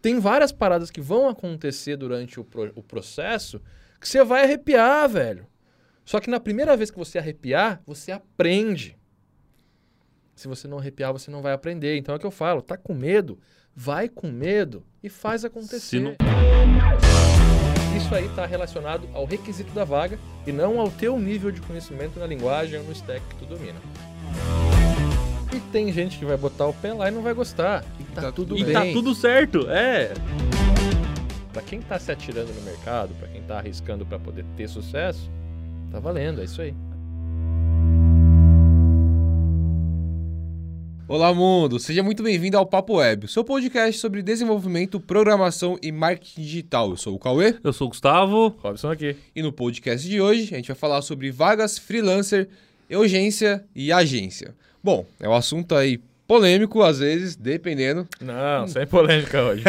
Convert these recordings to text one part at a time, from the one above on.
tem várias paradas que vão acontecer durante o, pro, o processo que você vai arrepiar, velho. Só que na primeira vez que você arrepiar, você aprende. Se você não arrepiar, você não vai aprender. Então é o que eu falo, tá com medo? Vai com medo e faz acontecer. Não... Isso aí está relacionado ao requisito da vaga e não ao teu nível de conhecimento na linguagem ou no stack que tu domina. E tem gente que vai botar o pé lá e não vai gostar. E tá, tá tudo e bem. E tá tudo certo, é. Para quem tá se atirando no mercado, para quem tá arriscando para poder ter sucesso, tá valendo, é isso aí. Olá, mundo! Seja muito bem-vindo ao Papo Web, seu podcast sobre desenvolvimento, programação e marketing digital. Eu sou o Cauê. Eu sou o Gustavo. Robson aqui. E no podcast de hoje, a gente vai falar sobre vagas freelancer, urgência e agência. Bom, é um assunto aí polêmico, às vezes, dependendo. Não, sem polêmica hoje.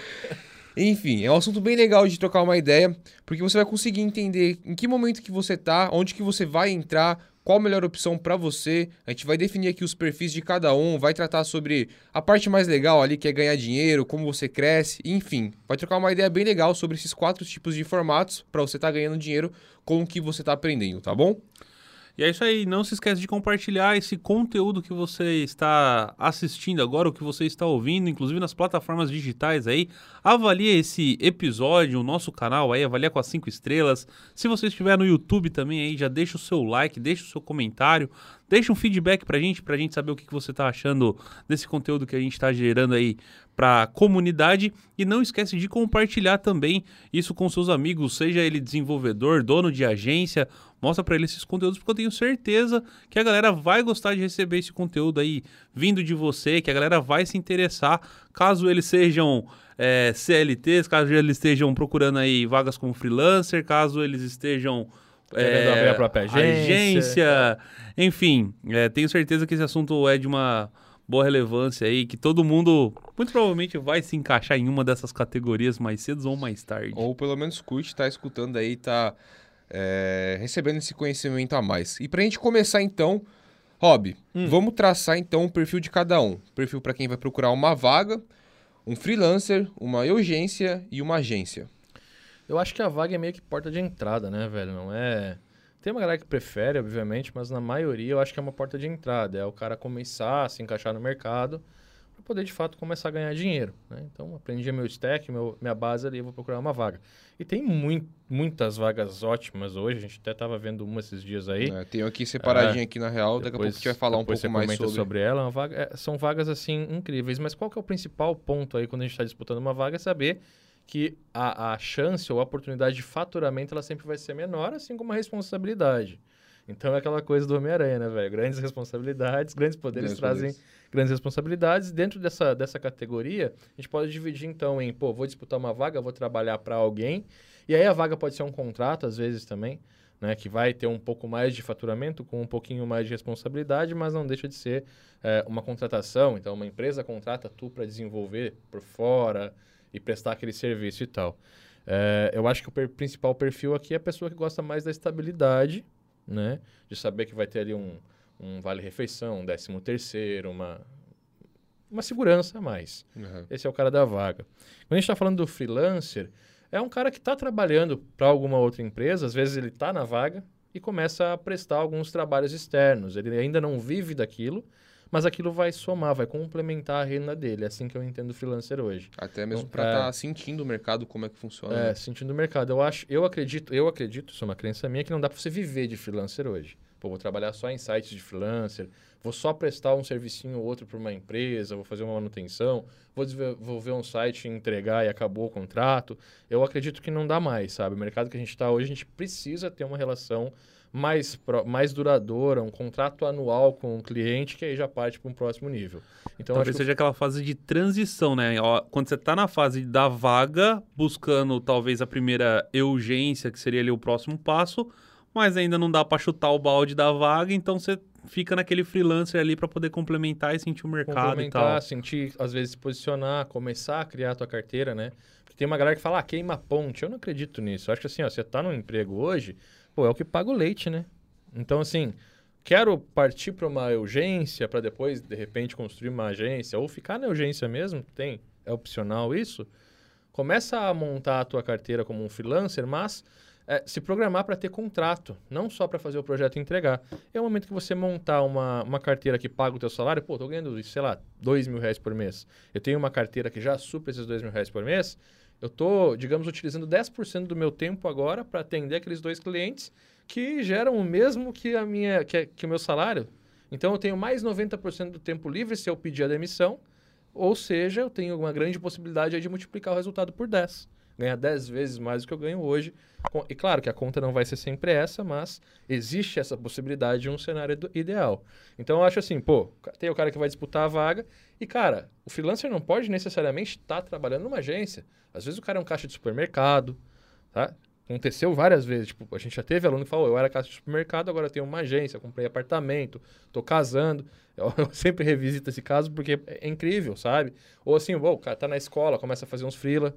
Enfim, é um assunto bem legal de trocar uma ideia, porque você vai conseguir entender em que momento que você tá, onde que você vai entrar, qual a melhor opção para você. A gente vai definir aqui os perfis de cada um, vai tratar sobre a parte mais legal ali, que é ganhar dinheiro, como você cresce, enfim, vai trocar uma ideia bem legal sobre esses quatro tipos de formatos para você estar tá ganhando dinheiro com o que você está aprendendo, tá bom? E é isso aí, não se esqueça de compartilhar esse conteúdo que você está assistindo agora, o que você está ouvindo, inclusive nas plataformas digitais aí. Avalie esse episódio, o nosso canal aí, avalia com as cinco estrelas. Se você estiver no YouTube também aí, já deixa o seu like, deixa o seu comentário, deixa um feedback pra gente, pra gente saber o que, que você está achando desse conteúdo que a gente está gerando aí para a comunidade. E não esquece de compartilhar também isso com seus amigos, seja ele desenvolvedor, dono de agência, mostra para ele esses conteúdos porque eu tenho certeza que a galera vai gostar de receber esse conteúdo aí vindo de você, que a galera vai se interessar, caso eles sejam é, CLTs, caso eles estejam procurando aí vagas como freelancer, caso eles estejam é, abrir a própria agência, agência enfim, é, tenho certeza que esse assunto é de uma boa relevância aí, que todo mundo muito provavelmente vai se encaixar em uma dessas categorias mais cedo ou mais tarde. Ou pelo menos curte, tá escutando aí, tá é, recebendo esse conhecimento a mais. E pra gente começar então, Rob, hum. vamos traçar então o perfil de cada um. Perfil para quem vai procurar uma vaga, um freelancer, uma urgência e uma agência. Eu acho que a vaga é meio que porta de entrada, né, velho? Não é tem uma galera que prefere, obviamente, mas na maioria eu acho que é uma porta de entrada. É o cara começar a se encaixar no mercado para poder, de fato, começar a ganhar dinheiro. Né? Então, aprendi meu stack, meu, minha base ali, vou procurar uma vaga. E tem muito, muitas vagas ótimas hoje. A gente até estava vendo uma esses dias aí. É, tenho aqui separadinha é, aqui na real. Daqui a pouco a gente vai falar um pouco mais sobre. sobre ela. Vaga, é, são vagas, assim, incríveis. Mas qual que é o principal ponto aí quando a gente está disputando uma vaga? É saber que a, a chance ou a oportunidade de faturamento ela sempre vai ser menor, assim como a responsabilidade. Então é aquela coisa do Homem-Aranha, né, velho? Grandes responsabilidades, grandes poderes grandes trazem poderes. grandes responsabilidades. Dentro dessa, dessa categoria, a gente pode dividir então em, pô, vou disputar uma vaga, vou trabalhar para alguém. E aí a vaga pode ser um contrato, às vezes também, né? Que vai ter um pouco mais de faturamento, com um pouquinho mais de responsabilidade, mas não deixa de ser é, uma contratação. Então, uma empresa contrata tu para desenvolver por fora, e prestar aquele serviço e tal. É, eu acho que o per principal perfil aqui é a pessoa que gosta mais da estabilidade, né? De saber que vai ter ali um, um vale-refeição, um décimo terceiro, uma, uma segurança a mais. Uhum. Esse é o cara da vaga. Quando a gente está falando do freelancer, é um cara que está trabalhando para alguma outra empresa, às vezes ele está na vaga e começa a prestar alguns trabalhos externos. Ele ainda não vive daquilo, mas aquilo vai somar, vai complementar a renda dele. É assim que eu entendo o freelancer hoje. Até mesmo então, para estar tá sentindo o mercado, como é que funciona. É, né? sentindo o mercado. Eu acho, eu acredito, eu acredito, isso é uma crença minha, que não dá para você viver de freelancer hoje. Pô, vou trabalhar só em sites de freelancer, vou só prestar um servicinho ou outro para uma empresa, vou fazer uma manutenção, vou desenvolver um site, entregar e acabou o contrato. Eu acredito que não dá mais, sabe? O mercado que a gente está hoje, a gente precisa ter uma relação mais, mais duradoura, um contrato anual com o cliente, que aí já parte para um próximo nível. Então, Talvez seja que... aquela fase de transição, né? Quando você está na fase da vaga, buscando talvez a primeira urgência, que seria ali o próximo passo, mas ainda não dá para chutar o balde da vaga, então você fica naquele freelancer ali para poder complementar e sentir o mercado e tal. sentir, às vezes, se posicionar, começar a criar a tua carteira, né? Porque tem uma galera que fala, ah, queima ponte. Eu não acredito nisso. Eu acho que assim, ó, você está no emprego hoje, pô, é o que paga o leite, né? Então, assim, quero partir para uma urgência para depois, de repente, construir uma agência ou ficar na urgência mesmo, tem é opcional isso, começa a montar a tua carteira como um freelancer, mas é, se programar para ter contrato, não só para fazer o projeto entregar. É o momento que você montar uma, uma carteira que paga o teu salário, pô, tô ganhando, sei lá, dois mil reais por mês. Eu tenho uma carteira que já supra esses dois mil reais por mês, eu tô, digamos, utilizando 10% do meu tempo agora para atender aqueles dois clientes que geram o mesmo que, a minha, que, que o meu salário. Então, eu tenho mais 90% do tempo livre se eu pedir a demissão, ou seja, eu tenho uma grande possibilidade de multiplicar o resultado por 10 ganhar 10 vezes mais do que eu ganho hoje. E claro que a conta não vai ser sempre essa, mas existe essa possibilidade de um cenário ideal. Então eu acho assim, pô, tem o cara que vai disputar a vaga e, cara, o freelancer não pode necessariamente estar tá trabalhando numa agência. Às vezes o cara é um caixa de supermercado, tá? Aconteceu várias vezes. Tipo, a gente já teve aluno que falou, eu era caixa de supermercado, agora tenho uma agência, comprei apartamento, tô casando. Eu, eu, sempre revisito esse caso porque é incrível, sabe? Ou assim, o cara tá na escola, começa a fazer uns freela.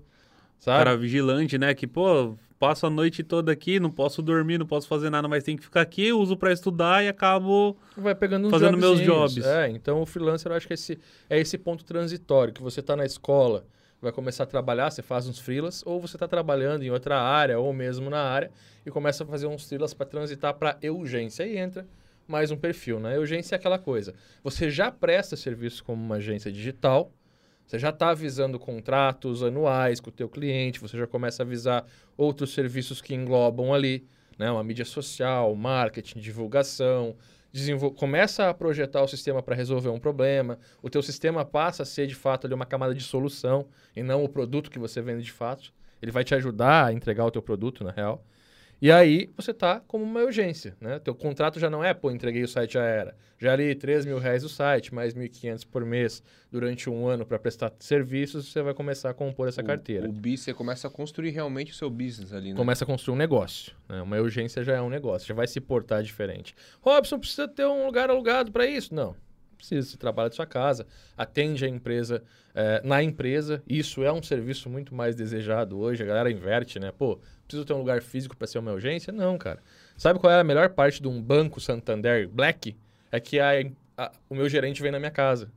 Sabe? Cara vigilante, né? Que, pô, passo a noite toda aqui, não posso dormir, não posso fazer nada, mas tem que ficar aqui, uso para estudar e acabo Vai pegando fazendo meus jobs. É, então o freelancer eu acho que esse, é esse ponto transitório, que você está na escola, vai começar a trabalhar, você faz uns freelas, ou você está trabalhando em outra área, ou mesmo na área, e começa a fazer uns freelas para transitar para urgência. E entra mais um perfil, né? Urgência é aquela coisa. Você já presta serviço como uma agência digital, você já está avisando contratos anuais com o teu cliente, você já começa a avisar outros serviços que englobam ali, né? Uma mídia social, marketing, divulgação, desenvol... começa a projetar o sistema para resolver um problema, o teu sistema passa a ser de fato ali uma camada de solução e não o produto que você vende de fato. Ele vai te ajudar a entregar o teu produto, na real. E aí você está como uma urgência, né? Teu contrato já não é, pô, entreguei o site já era. Já ali 3 mil reais o site, mais 1.500 por mês durante um ano para prestar serviços, você vai começar a compor essa o, carteira. O BIS, você começa a construir realmente o seu business ali, né? Começa a construir um negócio. Né? Uma urgência já é um negócio, já vai se portar diferente. Robson, precisa ter um lugar alugado para isso? Não precisa, você trabalha de sua casa, atende a empresa é, na empresa. Isso é um serviço muito mais desejado hoje. A galera inverte, né? Pô, preciso ter um lugar físico para ser uma urgência? Não, cara. Sabe qual é a melhor parte de um banco Santander Black? É que a, a, o meu gerente vem na minha casa.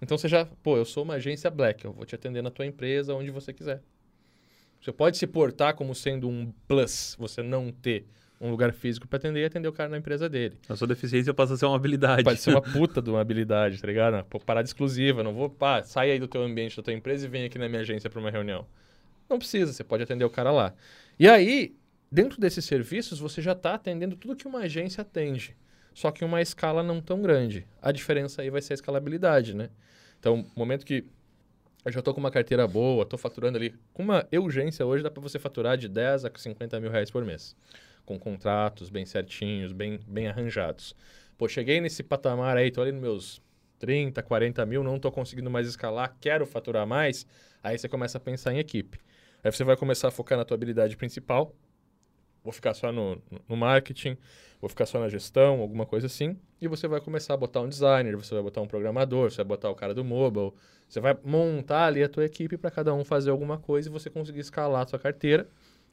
Então você já, pô, eu sou uma agência Black, eu vou te atender na tua empresa, onde você quiser. Você pode se portar como sendo um plus, você não ter um lugar físico para atender e atender o cara na empresa dele. A sua deficiência passa a ser uma habilidade. Pode ser uma puta de uma habilidade, tá ligado? Pô, parada exclusiva, não vou, pá, sai aí do teu ambiente da tua empresa e vem aqui na minha agência para uma reunião. Não precisa, você pode atender o cara lá. E aí, dentro desses serviços, você já está atendendo tudo que uma agência atende, só que em uma escala não tão grande. A diferença aí vai ser a escalabilidade, né? Então, momento que eu já estou com uma carteira boa, estou faturando ali, com uma urgência hoje dá para você faturar de 10 a 50 mil reais por mês com contratos bem certinhos, bem, bem arranjados. Pô, cheguei nesse patamar aí, tô ali nos meus 30, 40 mil, não estou conseguindo mais escalar, quero faturar mais, aí você começa a pensar em equipe. Aí você vai começar a focar na tua habilidade principal, vou ficar só no, no marketing, vou ficar só na gestão, alguma coisa assim, e você vai começar a botar um designer, você vai botar um programador, você vai botar o cara do mobile, você vai montar ali a tua equipe para cada um fazer alguma coisa e você conseguir escalar a tua carteira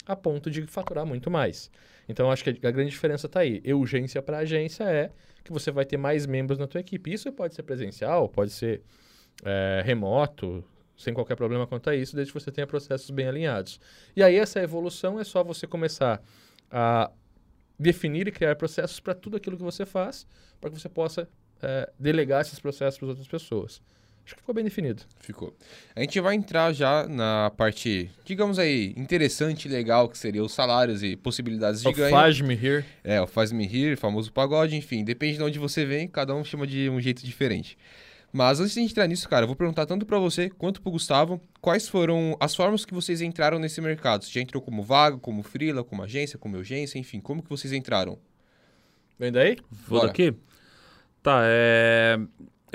a ponto de faturar muito mais. Então, acho que a grande diferença está aí. Urgência para agência é que você vai ter mais membros na tua equipe. Isso pode ser presencial, pode ser é, remoto, sem qualquer problema quanto a isso, desde que você tenha processos bem alinhados. E aí, essa evolução é só você começar a definir e criar processos para tudo aquilo que você faz, para que você possa é, delegar esses processos para outras pessoas. Acho que ficou bem definido. Ficou. A gente vai entrar já na parte, digamos aí, interessante e legal, que seria os salários e possibilidades de o ganho. Faz-me rir. É, o faz-me rir, famoso pagode, enfim. Depende de onde você vem, cada um chama de um jeito diferente. Mas antes de entrar nisso, cara, eu vou perguntar tanto para você quanto pro Gustavo, quais foram as formas que vocês entraram nesse mercado? Você já entrou como vaga, como freela, como agência, como urgência, enfim, como que vocês entraram? Vem daí? Vou Bora. daqui? Tá, é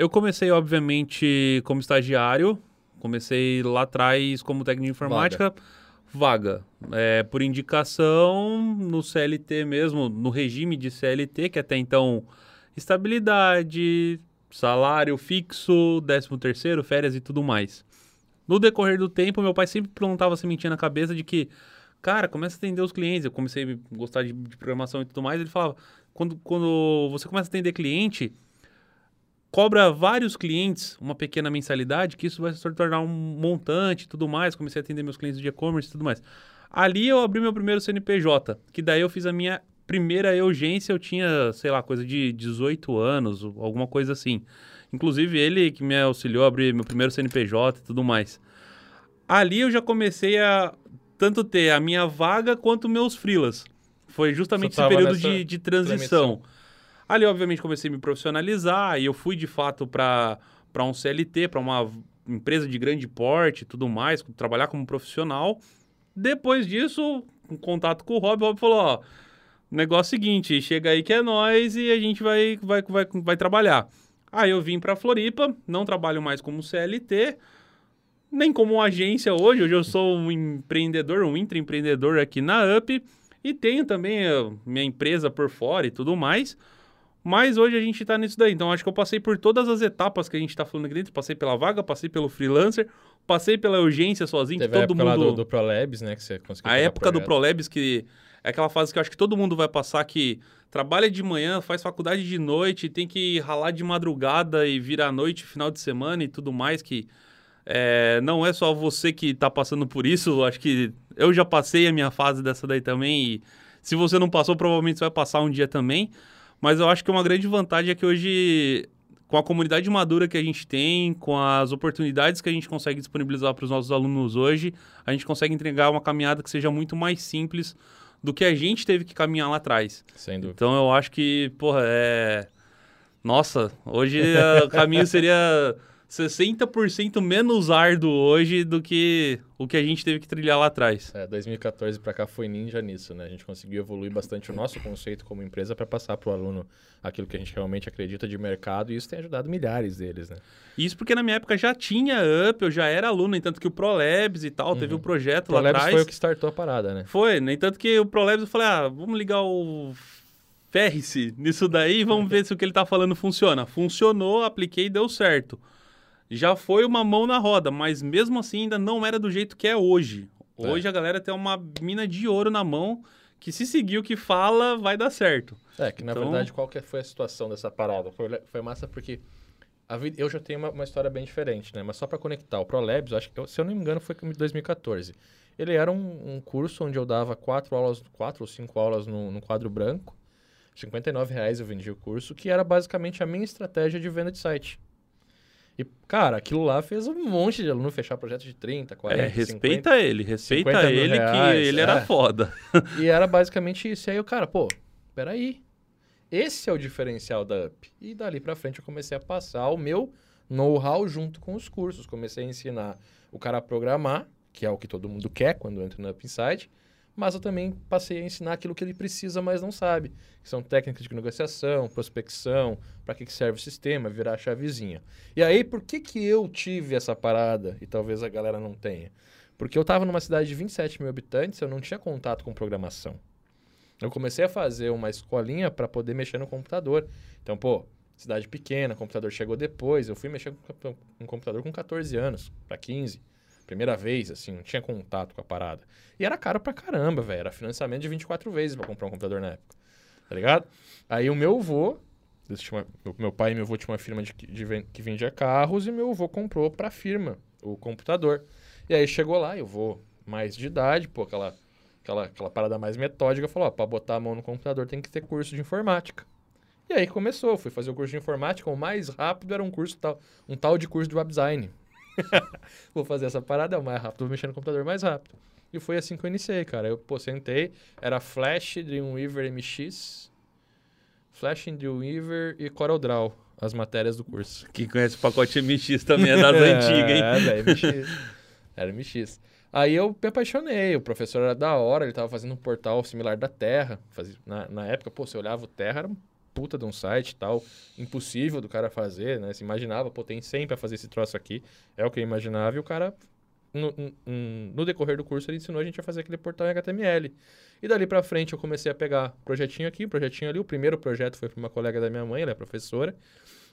eu comecei, obviamente, como estagiário. Comecei lá atrás como técnico de informática. Vaga. vaga. É, por indicação, no CLT mesmo, no regime de CLT, que até então, estabilidade, salário fixo, 13 terceiro, férias e tudo mais. No decorrer do tempo, meu pai sempre plantava sementinha na cabeça de que, cara, começa a atender os clientes. Eu comecei a gostar de, de programação e tudo mais. Ele falava, quando, quando você começa a atender cliente cobra vários clientes uma pequena mensalidade, que isso vai se tornar um montante e tudo mais. Comecei a atender meus clientes de e-commerce e tudo mais. Ali eu abri meu primeiro CNPJ, que daí eu fiz a minha primeira urgência, eu tinha, sei lá, coisa de 18 anos, alguma coisa assim. Inclusive ele que me auxiliou a abrir meu primeiro CNPJ e tudo mais. Ali eu já comecei a tanto ter a minha vaga quanto meus freelas. Foi justamente esse período de, de transição. Ali, obviamente, comecei a me profissionalizar e eu fui de fato para um CLT, para uma empresa de grande porte e tudo mais, trabalhar como profissional. Depois disso, um contato com o Rob, o Rob falou: ó, negócio é seguinte, chega aí que é nós e a gente vai, vai, vai, vai trabalhar. Aí eu vim para Floripa, não trabalho mais como CLT, nem como agência hoje. Hoje eu sou um empreendedor, um intraempreendedor aqui na UP e tenho também a minha empresa por fora e tudo mais. Mas hoje a gente está nisso daí. Então acho que eu passei por todas as etapas que a gente está falando aqui dentro. Passei pela vaga, passei pelo freelancer, passei pela urgência sozinho. Teve que todo a época mundo... do, do Prolabs, né? Que você conseguiu A época projeto. do Prolabs, que é aquela fase que eu acho que todo mundo vai passar que trabalha de manhã, faz faculdade de noite, tem que ralar de madrugada e vir à noite, final de semana e tudo mais, que é, não é só você que está passando por isso. Acho que eu já passei a minha fase dessa daí também e se você não passou, provavelmente você vai passar um dia também. Mas eu acho que uma grande vantagem é que hoje, com a comunidade madura que a gente tem, com as oportunidades que a gente consegue disponibilizar para os nossos alunos hoje, a gente consegue entregar uma caminhada que seja muito mais simples do que a gente teve que caminhar lá atrás. Sem dúvida. Então eu acho que, porra, é. Nossa, hoje o caminho seria 60% menos árduo hoje do que o que a gente teve que trilhar lá atrás. É, 2014 para cá foi ninja nisso, né? A gente conseguiu evoluir bastante o nosso conceito como empresa para passar para o aluno aquilo que a gente realmente acredita de mercado e isso tem ajudado milhares deles, né? Isso porque na minha época já tinha Up, eu já era aluno, entanto que o ProLabs e tal, uhum. teve um projeto Pro lá atrás. foi o que startou a parada, né? Foi, no entanto que o ProLabs eu falei, ah, vamos ligar o ferre-se nisso daí e vamos ver se o que ele está falando funciona. Funcionou, apliquei e deu certo já foi uma mão na roda, mas mesmo assim ainda não era do jeito que é hoje. Hoje é. a galera tem uma mina de ouro na mão que se seguir o que fala, vai dar certo. É, que na então... verdade qual que foi a situação dessa parada? Foi, foi massa porque vida, eu já tenho uma, uma, história bem diferente, né? Mas só para conectar, o ProLabs, acho que, se eu não me engano, foi em 2014. Ele era um, um, curso onde eu dava quatro aulas, quatro ou cinco aulas no, no quadro branco. 59 reais eu vendi o curso, que era basicamente a minha estratégia de venda de site. E, cara, aquilo lá fez um monte de aluno fechar projetos de 30, 40, É, respeita 50, ele, respeita ele reais, que ele é. era foda. E era basicamente isso. E aí o cara, pô, peraí. Esse é o diferencial da UP. E dali pra frente eu comecei a passar o meu know-how junto com os cursos. Comecei a ensinar o cara a programar, que é o que todo mundo quer quando entra no Up Insight mas eu também passei a ensinar aquilo que ele precisa, mas não sabe, que são técnicas de negociação, prospecção, para que, serve o sistema, virar a chavezinha. E aí, por que, que eu tive essa parada e talvez a galera não tenha? Porque eu estava numa cidade de 27 mil habitantes, eu não tinha contato com programação. Eu comecei a fazer uma escolinha para poder mexer no computador. Então, pô, cidade pequena, computador chegou depois, eu fui mexer com um computador com 14 anos, para 15. Primeira vez, assim, não tinha contato com a parada. E era caro pra caramba, velho. Era financiamento de 24 vezes para comprar um computador na época. Tá ligado? Aí o meu avô, meu pai e meu avô tinham uma firma de, de, que vendia carros e meu avô comprou pra firma o computador. E aí chegou lá, eu vou mais de idade, pô, aquela, aquela, aquela parada mais metódica, falou, ó, pra botar a mão no computador tem que ter curso de informática. E aí começou, fui fazer o curso de informática, o mais rápido era um curso tal, um tal de curso de web design. vou fazer essa parada, é o mais rápido, vou mexer no computador mais rápido. E foi assim que eu iniciei, cara. Eu, pô, sentei, era Flash, Dreamweaver MX, Flash, Dreamweaver e CorelDRAW, as matérias do curso. Quem conhece o pacote MX também é das antigas, hein? É, velho, MX. Era MX. Aí eu me apaixonei, o professor era da hora, ele tava fazendo um portal similar da Terra. Fazia, na, na época, pô, você olhava o Terra, era um puta de um site tal, impossível do cara fazer, né? Se imaginava, pô, tem 100 para fazer esse troço aqui, é o que eu imaginava, e o cara, no, no, no, decorrer do curso, ele ensinou a gente a fazer aquele portal em HTML. E dali para frente eu comecei a pegar projetinho aqui, projetinho ali. O primeiro projeto foi para uma colega da minha mãe, ela é professora.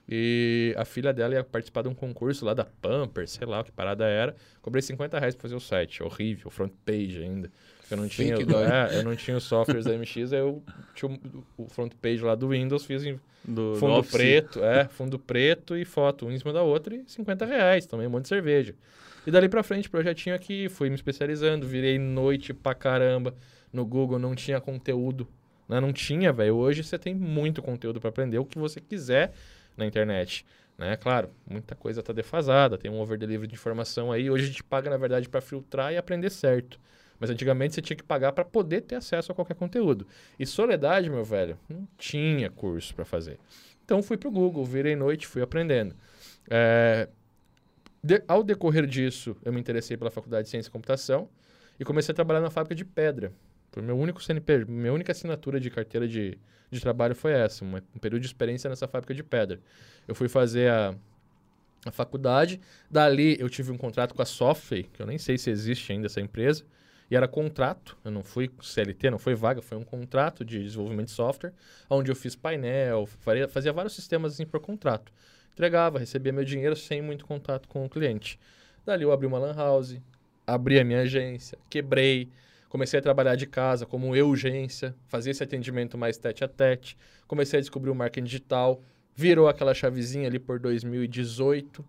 E a filha dela ia participar de um concurso lá da Pampers, sei lá o que parada era. Cobrei 50 reais pra fazer o site. Horrível, front page ainda. Eu não tinha, é, eu não tinha os softwares da MX, aí eu tinha o- front page lá do Windows, fiz em Do, do fundo Office. preto, é, fundo preto e foto, um em cima da outra e 50 reais, também um monte de cerveja. E dali pra frente, projetinho aqui, fui me especializando, virei noite pra caramba. No Google não tinha conteúdo, né? Não tinha, velho. Hoje você tem muito conteúdo pra aprender o que você quiser na internet, né? Claro, muita coisa tá defasada, tem um over delivery de informação aí. Hoje a gente paga, na verdade, pra filtrar e aprender certo. Mas antigamente você tinha que pagar para poder ter acesso a qualquer conteúdo. E Soledade, meu velho, não tinha curso para fazer. Então fui pro Google, virei noite, fui aprendendo. É, de- ao decorrer disso, eu me interessei pela Faculdade de Ciência e Computação e comecei a trabalhar na fábrica de pedra. Foi meu único CNP, minha única assinatura de carteira de, de trabalho foi essa, uma- um período de experiência nessa fábrica de pedra. Eu fui fazer a, a faculdade, dali eu tive um contrato com a Software, que eu nem sei se existe ainda essa empresa, e era contrato, eu não fui CLT, não foi vaga, foi um contrato de desenvolvimento de software, onde eu fiz painel, faria- fazia vários sistemas assim por contrato. Entregava, recebia meu dinheiro sem muito contato com o cliente. Dali eu abri uma lan house, abri a minha agência, quebrei, comecei a trabalhar de casa como urgência, fazia esse atendimento mais tete a tete, comecei a descobrir o marketing digital, virou aquela chavezinha ali por 2018.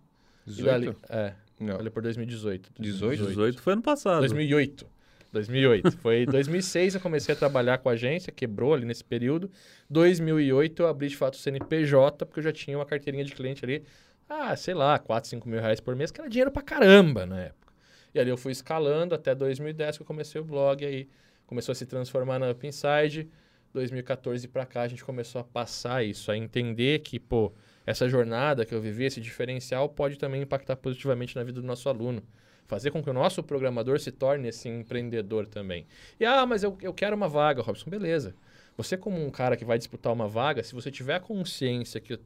E dali, 18? é, Não. ali por 2018. 18? 18 foi ano passado. 2008. 2008. Foi em 2006 eu comecei a trabalhar com a agência, quebrou ali nesse período. 2008 eu abri de fato o CNPJ, porque eu já tinha uma carteirinha de cliente ali, ah, sei lá, 4, 5 mil reais por mês, que era dinheiro pra caramba na época. E ali eu fui escalando até 2010 que eu comecei o blog, aí começou a se transformar na Up Inside. 2014 pra cá a gente começou a passar isso, a entender que, pô, essa jornada que eu vivi, esse diferencial, pode também impactar positivamente na vida do nosso aluno. Fazer com que o nosso programador se torne esse empreendedor também. E, ah, mas eu, eu quero uma vaga, Robson. Beleza. Você como um cara que vai disputar uma vaga, se você tiver a consciência que,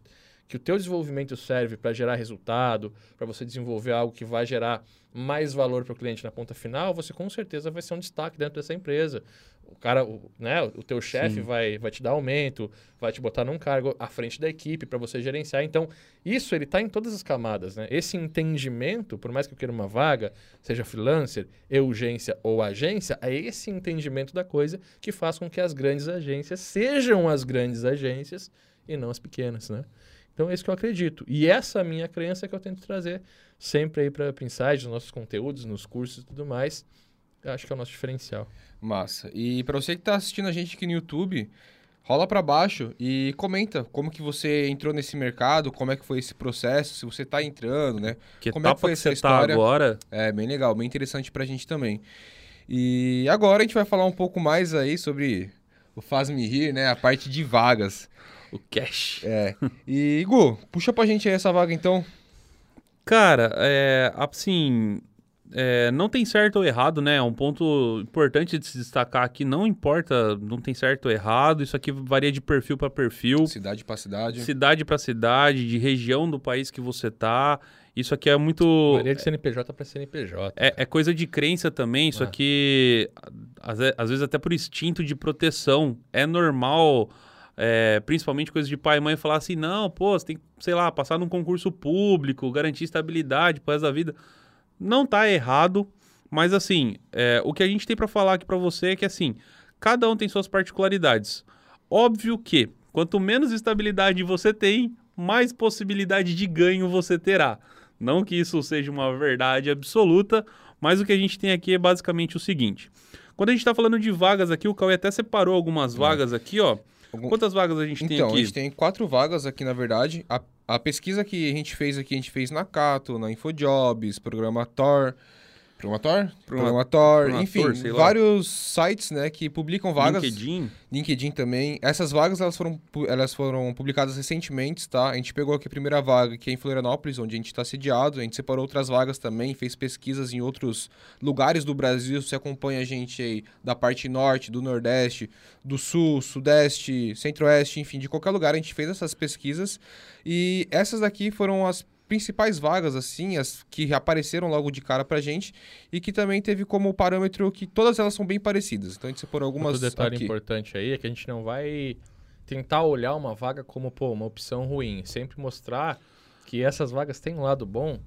que o teu desenvolvimento serve para gerar resultado, para você desenvolver algo que vai gerar mais valor para o cliente na ponta final, você com certeza vai ser um destaque dentro dessa empresa. O cara, o, né, o teu chefe vai, vai te dar aumento, vai te botar num cargo à frente da equipe para você gerenciar. Então, isso ele está em todas as camadas, né? Esse entendimento, por mais que eu queira uma vaga, seja freelancer, urgência ou agência, é esse entendimento da coisa que faz com que as grandes agências sejam as grandes agências e não as pequenas, né? Então é isso que eu acredito. E essa minha crença que eu tento trazer sempre aí para Inside, nos nossos conteúdos, nos cursos e tudo mais. Eu acho que é o nosso diferencial. Massa. E pra você que tá assistindo a gente aqui no YouTube, rola pra baixo e comenta como que você entrou nesse mercado, como é que foi esse processo, se você tá entrando, né? Que Como é que etapa foi que essa você tá história? agora? É bem legal, bem interessante pra gente também. E agora a gente vai falar um pouco mais aí sobre o Faz-me Rir, né? A parte de vagas. O cash. É. E, Gu, puxa pra gente aí essa vaga então. Cara, é, assim, é, não tem certo ou errado, né? É um ponto importante de se destacar aqui. Não importa, não tem certo ou errado. Isso aqui varia de perfil para perfil, Cidade pra cidade. cidade para cidade, de região do país que você tá. Isso aqui é muito. Varia de CNPJ para CNPJ. É, é coisa de crença também. Isso É. aqui, às, às vezes, até por instinto de proteção. É normal, é, principalmente coisa de pai e mãe, falar assim: não, pô, você tem que, sei lá, passar num concurso público, garantir estabilidade pro resto da vida. Não tá errado, mas assim, é, o que a gente tem pra falar aqui pra você é que assim, cada um tem suas particularidades. Óbvio que quanto menos estabilidade você tem, mais possibilidade de ganho você terá. Não que isso seja uma verdade absoluta, mas o que a gente tem aqui é basicamente o seguinte. Quando a gente está falando de vagas aqui, o Cauê até separou algumas vagas aqui, ó. Algum- Quantas vagas a gente tem Então, aqui? a gente tem quatro vagas aqui, na verdade. A, a pesquisa que a gente fez aqui, a gente fez na Cato, na Infojobs, Programator. Programator? Programator, Programator, enfim, vários sites, né, que publicam vagas. LinkedIn. LinkedIn também. Essas vagas elas foram, elas foram publicadas recentemente, tá? A gente pegou aqui a primeira vaga, que é em Florianópolis, onde a gente está sediado. A gente separou outras vagas também, fez pesquisas em outros lugares do Brasil. Você acompanha a gente aí da parte norte, do nordeste, do sul, sudeste, centro-oeste, enfim, de qualquer lugar a gente fez essas pesquisas. E essas daqui foram as principais vagas, assim, as que apareceram logo de cara pra gente e que também teve como parâmetro que todas elas são bem parecidas. Então a gente separou algumas Outro detalhe aqui. importante aí é que a gente não vai tentar olhar uma vaga como, pô, uma opção ruim. Sempre mostrar que essas vagas têm um lado bom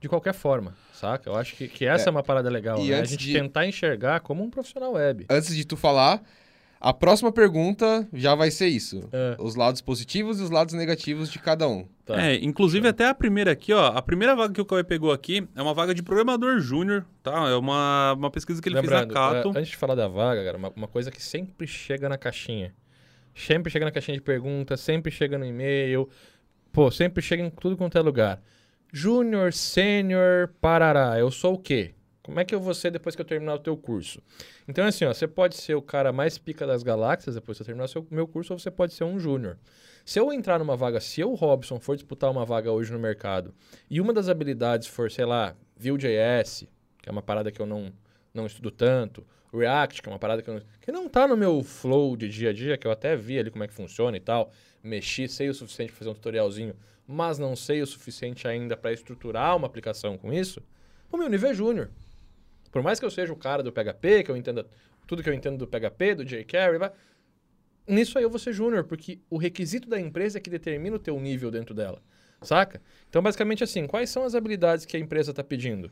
de qualquer forma, saca? Eu acho que, que essa é, é uma parada legal, né? A gente de- tentar enxergar como um profissional web. Antes de tu falar, a próxima pergunta já vai ser isso. É. Os lados positivos e os lados negativos de cada um. Tá. É, inclusive até a primeira aqui, ó. A primeira vaga que o Cauê pegou aqui é uma vaga de programador júnior, tá? É uma, uma pesquisa que ele Lembrando, fez na Cato. é, antes de falar da vaga, cara, uma, uma coisa que sempre chega na caixinha. Sempre chega na caixinha de perguntas, sempre chega no e-mail. Pô, sempre chega em tudo quanto é lugar. Júnior, sênior, parará. Eu sou o quê? Como é que eu vou ser depois que eu terminar o teu curso? Então, assim, ó, você pode ser o cara mais pica das galáxias depois que eu terminar o seu, meu curso, ou você pode ser um júnior. Se eu entrar numa vaga, se eu, Robson, for disputar uma vaga hoje no mercado, e uma das habilidades for, sei lá, Vue.js, que é uma parada que eu não, não estudo tanto, React, que é uma parada que, eu não, que não tá no meu flow de dia a dia, que eu até vi ali como é que funciona e tal, mexi, sei o suficiente para fazer um tutorialzinho, mas não sei o suficiente ainda para estruturar uma aplicação com isso, o meu nível é júnior. Por mais que eu seja o cara do PHP, que eu entenda tudo que eu entendo do PHP, do jQuery, nisso aí eu vou ser júnior, porque o requisito da empresa é que determina o teu nível dentro dela, saca? Então, basicamente assim, quais são as habilidades que a empresa está pedindo?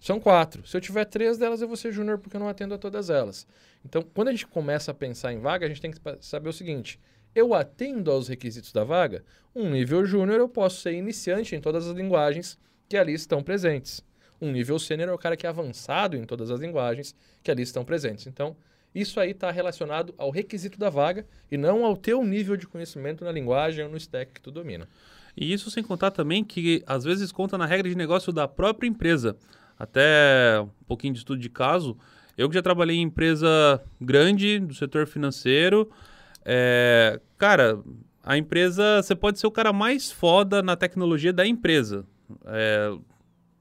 São quatro. Se eu tiver três delas, eu vou ser júnior porque eu não atendo a todas elas. Então, quando a gente começa a pensar em vaga, a gente tem que saber o seguinte: eu atendo aos requisitos da vaga? Um nível júnior, eu posso ser iniciante em todas as linguagens que ali estão presentes. Um nível sênior é o cara que é avançado em todas as linguagens que ali estão presentes. Então, isso aí está relacionado ao requisito da vaga e não ao teu nível de conhecimento na linguagem ou no stack que tu domina. E isso sem contar também que às vezes conta na regra de negócio da própria empresa. Até um pouquinho de estudo de caso. Eu que já trabalhei em empresa grande do setor financeiro. é, cara, a empresa, você pode ser o cara mais foda na tecnologia da empresa. É,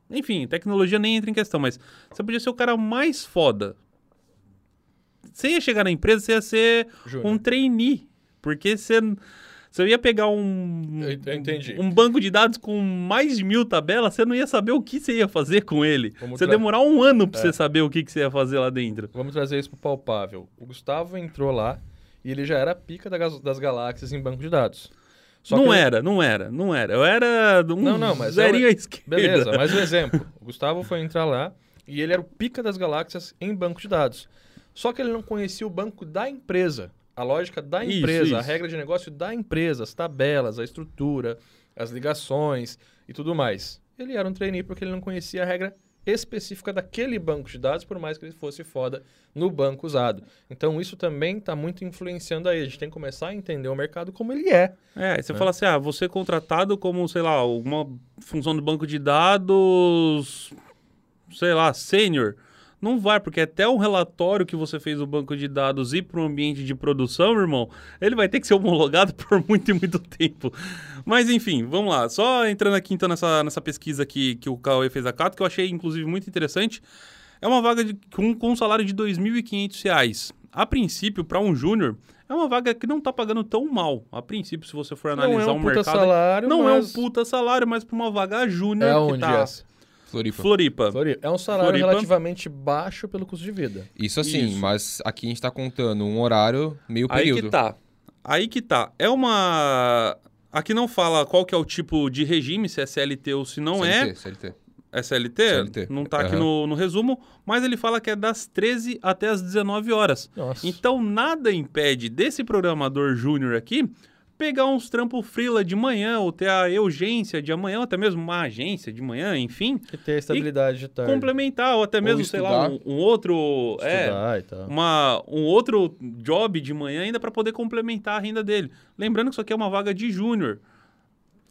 enfim, tecnologia nem entra em questão, mas você podia ser o cara mais foda. Você ia chegar na empresa, você ia ser Júnior. um trainee. Porque você, você ia pegar um, um banco de dados com mais de mil tabelas, você não ia saber o que você ia fazer com ele. Vamos você ia demorar um ano pra É. você saber o que, que você ia fazer lá dentro. Vamos trazer isso pro palpável. O Gustavo entrou lá e ele já era a pica das galáxias em banco de dados. Só não era, não era, não era. Eu era um Não, não, mas zerinho é o- à esquerda. Beleza, mais um exemplo. O Gustavo foi entrar lá e ele era o pica das galáxias em banco de dados. Só que ele não conhecia o banco da empresa. A lógica da Isso, empresa, a isso. regra de negócio da empresa, as tabelas, a estrutura, as ligações e tudo mais. Ele era um trainee porque ele não conhecia a regra específica daquele banco de dados, por mais que ele fosse foda no banco usado. Então isso também está muito influenciando aí. A gente tem que começar a entender o mercado como ele é. É, você É. fala assim, ah, você é contratado como, sei lá, alguma função do banco de dados, sei lá, sênior. Não vai, porque até um relatório que você fez no banco de dados ir para um ambiente de produção, irmão, ele vai ter que ser homologado por muito e muito tempo. Mas enfim, vamos lá. Só entrando aqui então nessa, nessa pesquisa que, que o Cauê fez a Cato, que eu achei inclusive muito interessante. É uma vaga de- com, com um salário de 2.500 reais. A princípio, para um júnior, é uma vaga que não tá pagando tão mal. A princípio, se você for analisar não é um o puta mercado, salário, não mas é um puta salário, mas para uma vaga júnior É que onde tá essa? Floripa. Floripa. Floripa. É um salário Floripa. relativamente baixo pelo custo de vida. Isso assim, Isso. mas aqui a gente tá contando um horário meio Aí período. que tá. Aí que tá. É uma Aqui não fala qual que é o tipo de regime, se é CLT ou se não é. CLT, CLT. É CLT? CLT. Não tá aqui Aham. no, no resumo, mas ele fala que é das 13 até as 19 horas. Nossa. Então nada impede desse programador júnior aqui pegar uns trampos freela de manhã ou ter a urgência de amanhã, ou até mesmo uma agência de manhã, enfim, Que ter estabilidade de tarde. complementar ou até mesmo, sei lá, um, um outro, é, Estudar e tal. uma, um outro job de manhã ainda para poder complementar a renda dele. Lembrando que isso aqui é uma vaga de júnior.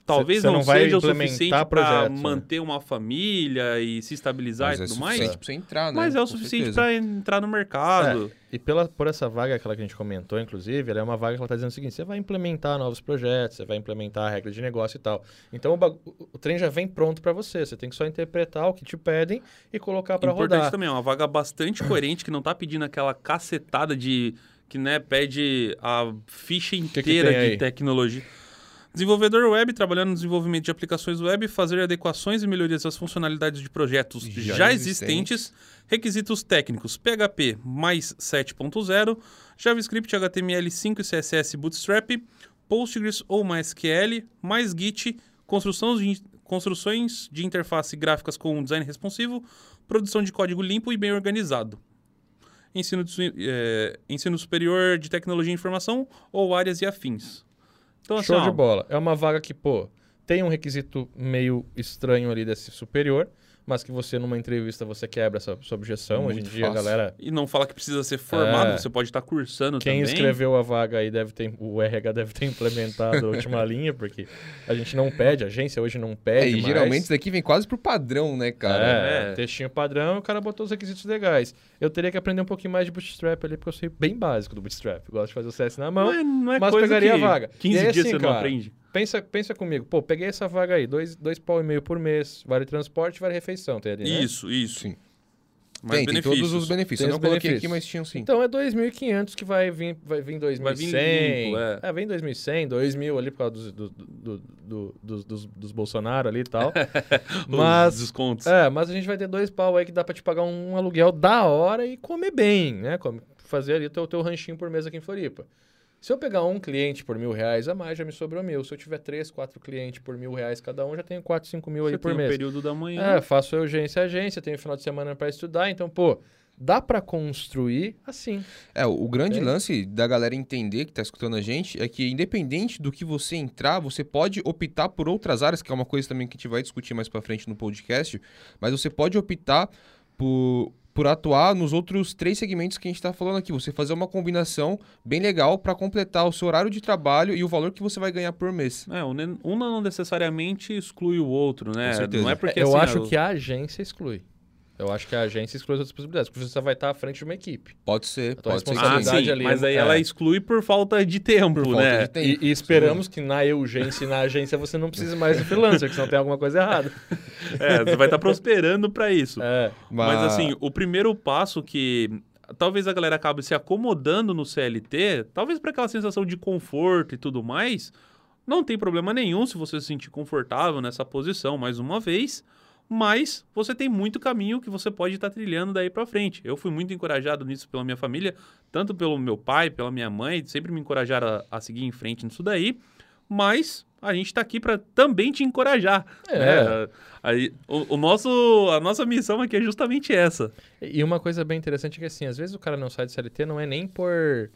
Talvez Cê não, não seja o suficiente para né? manter uma família e se estabilizar Mas e é tudo mais, suficiente pra você entrar, né? mas é o Com suficiente para entrar no mercado. E pela, por essa vaga, aquela que a gente comentou, inclusive, ela é uma vaga que ela está dizendo o seguinte: você vai implementar novos projetos, você vai implementar a regra de negócio e tal. Então o, bagu- o- o trem já vem pronto para você. Você tem que só interpretar o que te pedem e colocar para Importante rodar. também, é uma vaga bastante coerente que não tá pedindo aquela cacetada de que né, pede a ficha que inteira tem de aí? tecnologia. Desenvolvedor web, trabalhando no desenvolvimento de aplicações web, fazer adequações e melhorias às funcionalidades de projetos já, Já existentes. Requisitos técnicos: PHP mais 7.0, JavaScript, HTML5 e CSS Bootstrap, Postgres ou MySQL, mais Git, construção de, construções de interface gráficas com design responsivo, produção de código limpo e bem organizado. Ensino, de- eh, ensino superior de tecnologia e informação ou áreas e afins. Então, assim, Show ó, de bola. É uma vaga que, pô, tem um requisito meio estranho ali desse superior, mas que você, numa entrevista, você quebra essa sua objeção. Hoje em Muito dia, a galera. E não fala que precisa ser formado, É. você pode estar cursando Quem também. escreveu a vaga aí deve ter. O RH deve ter implementado a última linha, porque a gente não pede, a agência hoje não É, pede. e mais. geralmente isso daqui vem quase pro padrão, né, cara? É, É. textinho padrão, o cara botou os requisitos legais. Eu teria que aprender um pouquinho mais de Bootstrap ali, porque eu sei bem básico do Bootstrap. Gosto de fazer o CS na mão. Não é, não é mas coisa pegaria que a vaga. 15 E aí, dias assim, você não cara, aprende. Pensa, pensa comigo, pô, peguei essa vaga aí, dois, dois pau e meio por mês, vale transporte, vale refeição, tem ali, né? Isso, isso. Sim. Mais tem, tem benefícios. todos os benefícios. Tem eu não os coloquei benefícios. aqui, mas tinham sim. Então é 2.500 que vai vir, vai vir 2.100. Vai vir limpo, é. é. vem 2.100, 2.000 ali por causa dos, do, do, do- dos, dos, dos Bolsonaro ali e tal. Os mas, descontos. é, mas a gente vai ter dois pau aí que dá pra te pagar um aluguel da hora e comer bem, né? Fazer ali o teu, teu ranchinho por mês aqui em Floripa. Se eu pegar um cliente por mil reais a mais, já me sobrou mil. Se eu tiver três, quatro clientes por mil reais cada um, já tenho quatro, cinco mil aí Você por tem o mês. período da manhã. É, faço urgência agência, tenho final de semana para estudar, então, pô, dá para construir assim. É, o grande lance da galera entender que tá escutando a gente é que independente do que você entrar, você pode optar por outras áreas, que é uma coisa também que a gente vai discutir mais pra frente no podcast, mas você pode optar por, por atuar nos outros três segmentos que a gente tá falando aqui. Você fazer uma combinação bem legal pra completar o seu horário de trabalho e o valor que você vai ganhar por mês. É, um não necessariamente exclui o outro, né? Com certeza. Não é porque eu assim, acho ah, que a agência exclui. Eu acho que a agência exclui as outras possibilidades, porque você vai estar à frente de uma equipe. Pode ser, tua pode ser Ah, sim. sim, ali, mas aí é. ela exclui por falta de tempo, Por falta né? de tempo. E, e esperamos que na urgência e na agência você não precise mais do freelancer, que senão tem alguma coisa errada. É, você vai estar prosperando pra isso. É. Mas assim, o primeiro passo que talvez a galera acabe se acomodando no CLT, talvez para aquela sensação de conforto e tudo mais, não tem problema nenhum se você se sentir confortável nessa posição mais uma vez, mas você tem muito caminho que você pode estar trilhando daí para frente. Eu fui muito encorajado nisso pela minha família, tanto pelo meu pai, pela minha mãe, sempre me encorajaram a, a seguir em frente nisso daí, mas a gente está aqui para também te encorajar. É. né? Aí, o, o nosso, a nossa missão aqui é justamente essa. E uma coisa bem interessante é que, assim, às vezes o cara não sai de CLT não é nem por,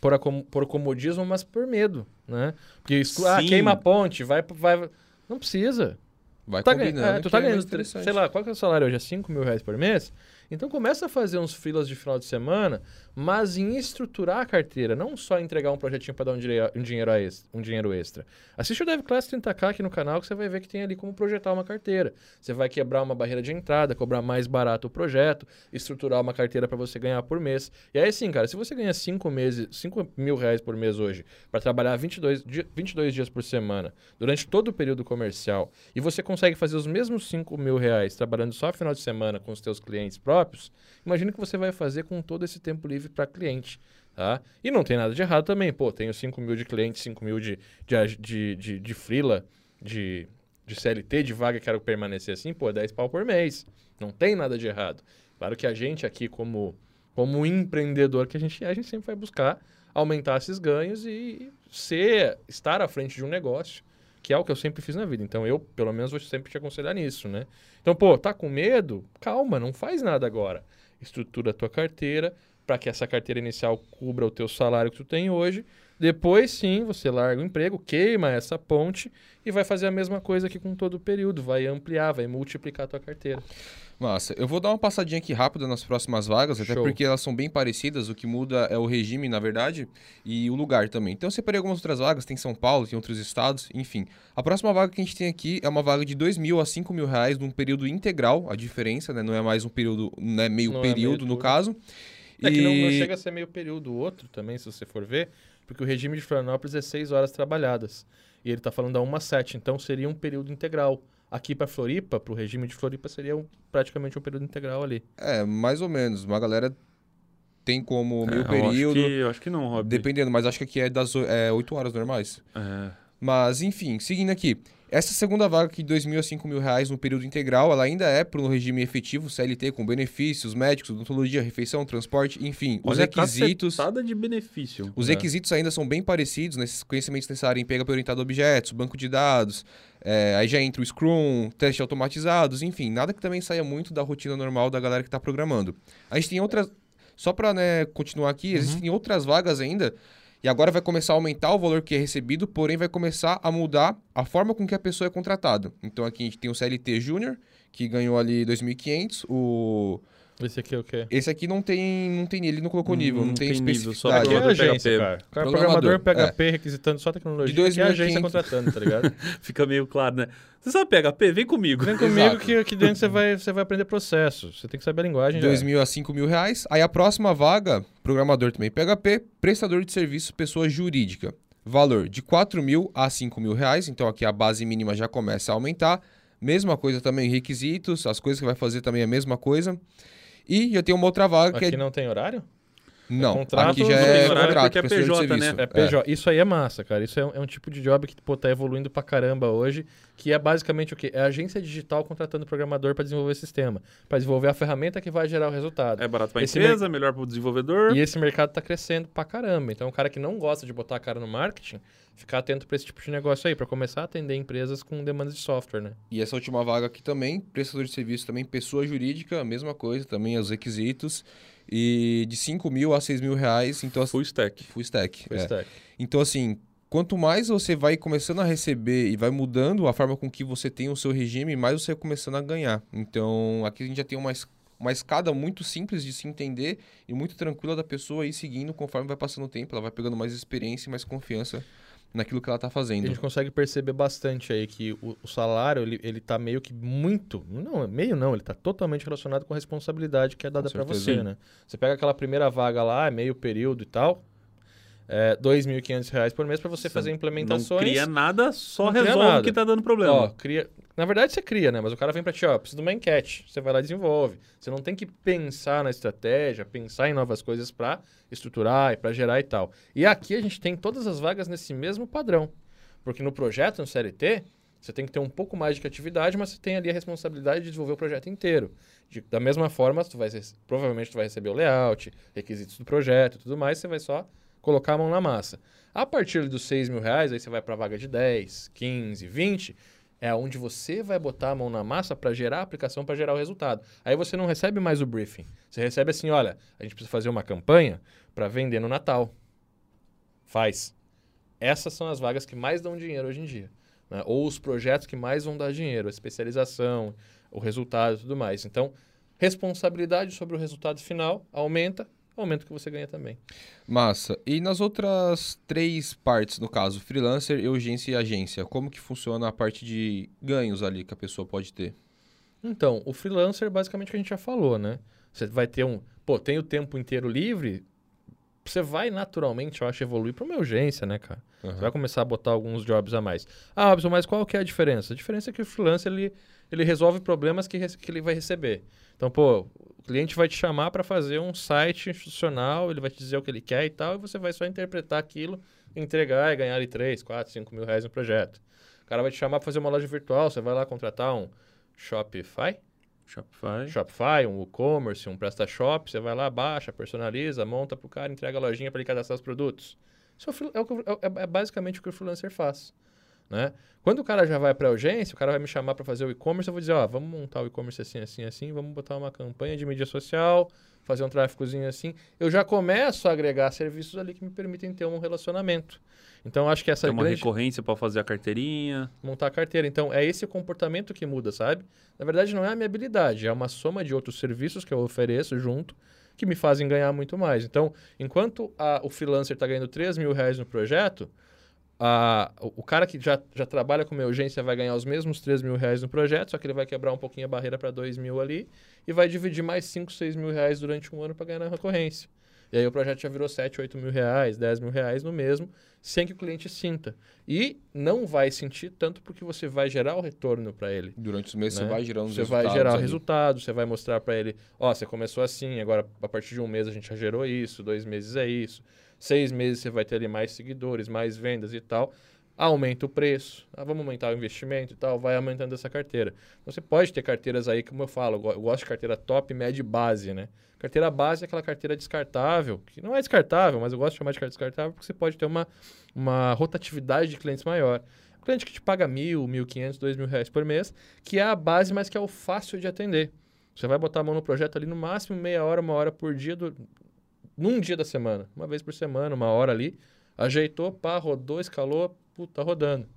por, por comodismo, mas por medo, né? Porque exclu- ah, queima a ponte, vai, vai... Não precisa. Vai Tá combinando. ganhando, é, tu tá é ganhando, sei lá, qual que é o salário hoje? É 5 mil reais por mês? Então começa a fazer uns filas de final de semana, mas em estruturar a carteira, não só entregar um projetinho para dar um, um dinheiro, a um dinheiro extra. Assiste o DevClass 30K aqui no canal que você vai ver que tem ali como projetar uma carteira. Você vai quebrar uma barreira de entrada, cobrar mais barato o projeto, estruturar uma carteira para você ganhar por mês. E aí sim, cara, se você ganha 5 meses, 5 mil reais por mês hoje, para trabalhar 22, di- 22 dias por semana, durante todo o período comercial, e você consegue fazer os mesmos 5 mil reais trabalhando só final de semana com os teus clientes próprios, imagina o que você vai fazer com todo esse tempo livre para cliente. Tá? E não tem nada de errado também. Pô, tenho 5 mil de cliente, 5 mil de, de, de, de, de freela, de, de CLT, de vaga, quero permanecer assim, pô, 10 pau por mês. Não tem nada de errado. Claro que a gente aqui, como, como empreendedor que a gente é, a gente sempre vai buscar aumentar esses ganhos e ser, estar à frente de um negócio, que é o que eu sempre fiz na vida. Então eu, pelo menos, vou sempre te aconselhar nisso, né? Então, pô, tá com medo? Calma, não faz nada agora. Estrutura a tua carteira para que essa carteira inicial cubra o teu salário que tu tem hoje. Depois, sim, você larga o emprego, queima essa ponte e vai fazer a mesma coisa aqui com todo o período. Vai ampliar, vai multiplicar a tua carteira. Massa. Eu vou dar uma passadinha aqui rápida nas próximas vagas, até Show. porque elas são bem parecidas. O que muda é o regime, na verdade, e o lugar também. Então eu separei algumas outras vagas, tem São Paulo, tem outros estados, enfim. A próxima vaga que a gente tem aqui é uma vaga de 2 mil a 5 mil reais num período integral, a diferença, né? Não é mais um período, não é meio Não é período meio no caso. É que não, não E- chega a ser meio período o outro também, se você for ver, porque o regime de Florianópolis é 6 horas trabalhadas. E ele está falando da 1 a 7, então seria um período integral. Aqui para Floripa, para o regime de Floripa, seria um- praticamente um período integral ali. É, mais ou menos. Uma galera tem como meio É, eu acho período, que- Eu acho que não, Rob. dependendo, mas acho que aqui é das é, 8 horas normais. É, Mas, enfim, seguindo aqui. Essa segunda vaga aqui de 2 mil a 5 mil reais no período integral, ela ainda é para um regime efetivo, CLT, com benefícios, médicos, odontologia, refeição, transporte, enfim. Os Olha a requisitos... cacetada de benefício. Os É. requisitos ainda são bem parecidos, nesses conhecimentos nessa área em PHP orientado a objetos, banco de dados, é, aí já entra o Scrum, testes automatizados, enfim, nada que também saia muito da rotina normal da galera que está programando. A gente tem outras, só para continuar aqui, existem outras vagas ainda, e agora vai começar a aumentar o valor que é recebido, porém vai começar a mudar a forma com que a pessoa é contratada. Então aqui a gente tem o CLT Júnior, que ganhou ali 2.500, o... Esse aqui é o quê? Esse aqui não tem, não tem, ele não colocou nível, não, Não tem tem nível, só é Programador agência, PHP. cara. O cara é Programador, programador PHP requisitando só tecnologia. De Aqui é a agência 2.500. contratando, tá ligado? Fica meio claro, né? Você sabe PHP? Vem comigo. Vem comigo Exato. que aqui dentro você vai, você vai aprender processo. Você tem que saber a linguagem. já. 2 mil a 5 mil reais. Aí a próxima vaga, programador também PHP, prestador de serviço, pessoa jurídica. Valor de 4 mil a 5 mil reais. Então aqui a base mínima já começa a aumentar. Mesma coisa também, requisitos, as coisas que vai fazer também é a mesma coisa. E já tem uma outra vaga que Aqui é. não tem horário? Não, contrato, aqui já é contrato, porque é PJ, né? É PJ. Isso aí é massa, cara. Isso é um, é um tipo de job que pô, tá evoluindo pra caramba hoje, que é basicamente o quê? É a agência digital contratando programador para desenvolver o sistema, para desenvolver a ferramenta que vai gerar o resultado. É barato pra Esse empresa, melhor pro desenvolvedor. E esse mercado tá crescendo pra caramba. Então, o cara que não gosta de botar a cara no marketing, ficar atento pra esse tipo de negócio aí, pra começar a atender empresas com demandas de software, né? E essa última vaga aqui também, prestador de serviço também, pessoa jurídica, a mesma coisa, também os requisitos. E de 5 mil a 6 mil reais, então assim, Full stack. full stack. Full é. stack. Então, assim, quanto mais você vai começando a receber e vai mudando a forma com que você tem o seu regime, mais você vai começando a ganhar. Então, aqui a gente já tem uma, uma escada muito simples de se entender e muito tranquila da pessoa ir seguindo conforme vai passando o tempo. Ela vai pegando mais experiência e mais confiança naquilo que ela está E a fazendo. gente consegue perceber bastante aí que o, o salário, ele, ele tá meio que muito... Não, meio não, ele tá totalmente relacionado com a responsabilidade que é dada certeza. você, né? Você pega aquela primeira vaga lá, é meio período e tal, é 2.500 reais por mês pra você fazer implementações. Não cria nada, só resolve nada. o que tá dando problema. Ó, cria... Na verdade, você cria, né? Mas o cara vem pra ti, ó, precisa de uma enquete. Você vai lá e desenvolve. Você não tem que pensar na estratégia, pensar em novas coisas pra estruturar e pra gerar e tal. E aqui a gente tem todas as vagas nesse mesmo padrão. Porque no projeto, no CLT, você tem que ter um pouco mais de criatividade, mas você tem ali a responsabilidade de desenvolver o projeto inteiro. De- da mesma forma, tu vai, provavelmente tu vai receber o layout, requisitos do projeto e tudo mais, você vai só colocar a mão na massa. A partir dos 6 mil reais, aí você vai para a vaga de 10, 15, 20, é onde você vai botar a mão na massa para gerar a aplicação, para gerar o resultado. Aí você não recebe mais o briefing. Você recebe assim, olha, a gente precisa fazer uma campanha para vender no Natal. Faz. Essas são as vagas que mais dão dinheiro hoje em dia. né? Ou os projetos que mais vão dar dinheiro, a especialização, o resultado e tudo mais. Então, responsabilidade sobre o resultado final aumenta, aumenta o que você ganha também. Massa. E nas outras três partes, no caso, freelancer, urgência e agência, como que funciona a parte de ganhos ali que a pessoa pode ter? Então, o freelancer, basicamente, o que a gente já falou, né? Você vai ter um... Pô, tem o tempo inteiro livre, você vai naturalmente, eu acho, evoluir para uma urgência, né, cara? Você vai começar a botar alguns jobs a mais. Ah, Robson, mas qual que é a diferença? A diferença é que o freelancer, ele, ele resolve problemas que, que ele vai receber. Então, pô, o cliente vai te chamar para fazer um site institucional, ele vai te dizer o que ele quer e tal, e você vai só interpretar aquilo, entregar e ganhar ali 3, 4, 5 mil reais no projeto. O cara vai te chamar para fazer uma loja virtual, você vai lá contratar um Shopify, Shopify. Shopify, um e-commerce, um PrestaShop, você vai lá, baixa, personaliza, monta pro cara, entrega a lojinha para ele cadastrar os produtos. Isso é, o é o o- é- é basicamente o que o freelancer faz. Né? Quando o cara já vai para urgência, o cara vai me chamar para fazer o e-commerce, eu vou dizer, ó, vamos montar o e-commerce assim, assim, assim, vamos botar uma campanha de mídia social, fazer um tráfegozinho assim. Eu já começo a agregar serviços ali que me permitem ter um relacionamento. Então, acho que essa Tem uma grande recorrência para fazer a carteirinha. montar a carteira. Então, é esse comportamento que muda, sabe? Na verdade, não é a minha habilidade, é uma soma de outros serviços que eu ofereço junto que me fazem ganhar muito mais. Então, enquanto a- o freelancer está ganhando 3 mil reais no projeto, a- o, cara que já, já trabalha com minha urgência vai ganhar os mesmos 3 mil reais no projeto, só que ele vai quebrar um pouquinho a barreira para 2 mil ali e vai dividir mais 5, 6 mil reais durante um ano para ganhar na recorrência. E aí o projeto já virou 7, 8 mil reais, 10 mil reais no mesmo, sem que o cliente sinta. E não vai sentir tanto porque você vai gerar o retorno para ele. Durante os meses né? você vai gerando Você vai resultados gerar o resultado, você vai mostrar para ele, ó, você começou assim, agora a partir de um mês a gente já gerou isso, dois meses é isso, seis meses você vai ter ali mais seguidores, mais vendas e tal. Aumenta o preço, ah, vamos aumentar o investimento e tal, vai aumentando essa carteira. Então você pode ter carteiras aí, como eu falo, eu gosto de carteira top, média e base, né? Carteira base é aquela carteira descartável, que não é descartável, mas eu gosto de chamar de carteira descartável porque você pode ter uma, uma rotatividade de clientes maior. cliente que te paga mil, mil quinhentos, dois mil reais por mês, que é a base, mas que é o fácil de atender. Você vai botar a mão no projeto ali no máximo meia hora, uma hora por dia, do, num dia da semana, uma vez por semana, uma hora ali, ajeitou, pá, rodou, escalou, puta, tá rodando.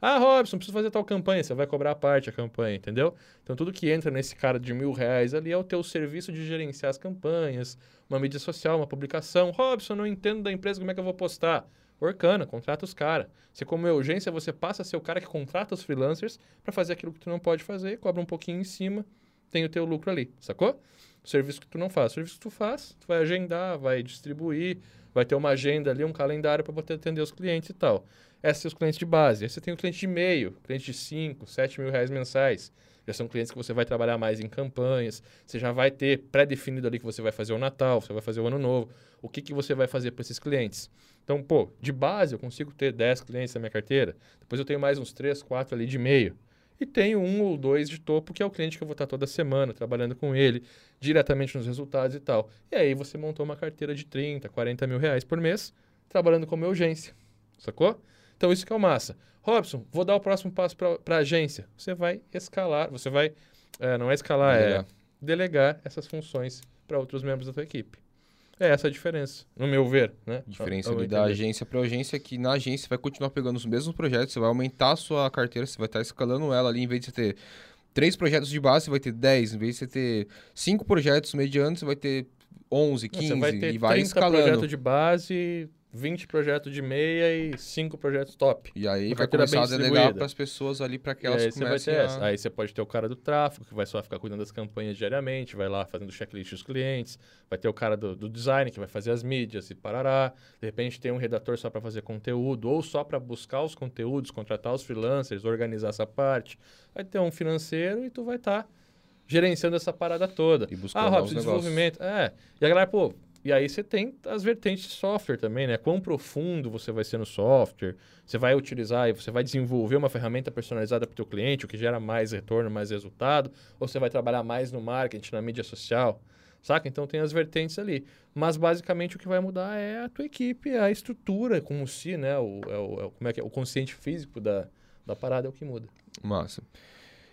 Ah, Robson, preciso fazer tal campanha. Você vai cobrar a parte a campanha, entendeu? Então, tudo que entra nesse cara de mil reais ali é o teu serviço de gerenciar as campanhas, uma mídia social, uma publicação. Robson, não entendo da empresa, como é que eu vou postar? Orkana, contrata os caras. Você, como urgência, você passa a ser o cara que contrata os freelancers para fazer aquilo que tu não pode fazer, cobra um pouquinho em cima, tem o teu lucro ali, sacou? Serviço que tu não faz. O serviço que tu faz, tu vai agendar, vai distribuir, vai ter uma agenda ali, um calendário para poder atender os clientes e tal. Esses são os clientes de base. Aí você tem o cliente de meio, cliente de 5, 7 mil reais mensais. Já são clientes que você vai trabalhar mais em campanhas. Você já vai ter pré-definido ali que você vai fazer o Natal, você vai fazer o Ano Novo. O que, que você vai fazer para esses clientes? Então, pô, de base eu consigo ter 10 clientes na minha carteira. Depois eu tenho mais uns 3, 4 ali de meio. E tenho um ou dois de topo, que é o cliente que eu vou estar toda semana trabalhando com ele, diretamente nos resultados e tal. E aí você montou uma carteira de 30, 40 mil reais por mês, trabalhando como urgência. Sacou? Então, isso que é o massa. Robson, vou dar o próximo passo para a agência. Você vai escalar, você vai, é, não é escalar, é delegar. é delegar essas funções para outros membros da tua equipe. É essa a diferença, no meu ver, né? Diferença ali da agência para agência é que na agência você vai continuar pegando os mesmos projetos, você vai aumentar a sua carteira, você vai estar escalando ela ali, em vez de você ter três projetos de base, você vai ter 10, em vez de você ter cinco projetos medianos, você vai ter 11, 15 você vai ter e vai escalando. projeto de base, 20 projetos de meia e 5 projetos top. E aí vai começar a delegar para as pessoas ali para que elas aí comecem você a... Aí você pode ter o cara do tráfego, que vai só ficar cuidando das campanhas diariamente, vai lá fazendo checklist dos clientes. Vai ter o cara do, do design, que vai fazer as mídias e parará. De repente tem um redator só para fazer conteúdo, ou só para buscar os conteúdos, contratar os freelancers, organizar essa parte. Vai ter um financeiro e tu vai estar... Tá gerenciando essa parada toda. E buscar ah, Robson, desenvolvimento. É. E a galera, pô, e aí você tem as vertentes de software também, né? Quão profundo você vai ser no software, você vai utilizar e você vai desenvolver uma ferramenta personalizada para o teu cliente, o que gera mais retorno, mais resultado, ou você vai trabalhar mais no marketing, na mídia social, saca? Então tem as vertentes ali. Mas basicamente o que vai mudar é a tua equipe, a estrutura, como se, né? O, é o, é como é que é? o consciente físico da, da parada é o que muda. Massa.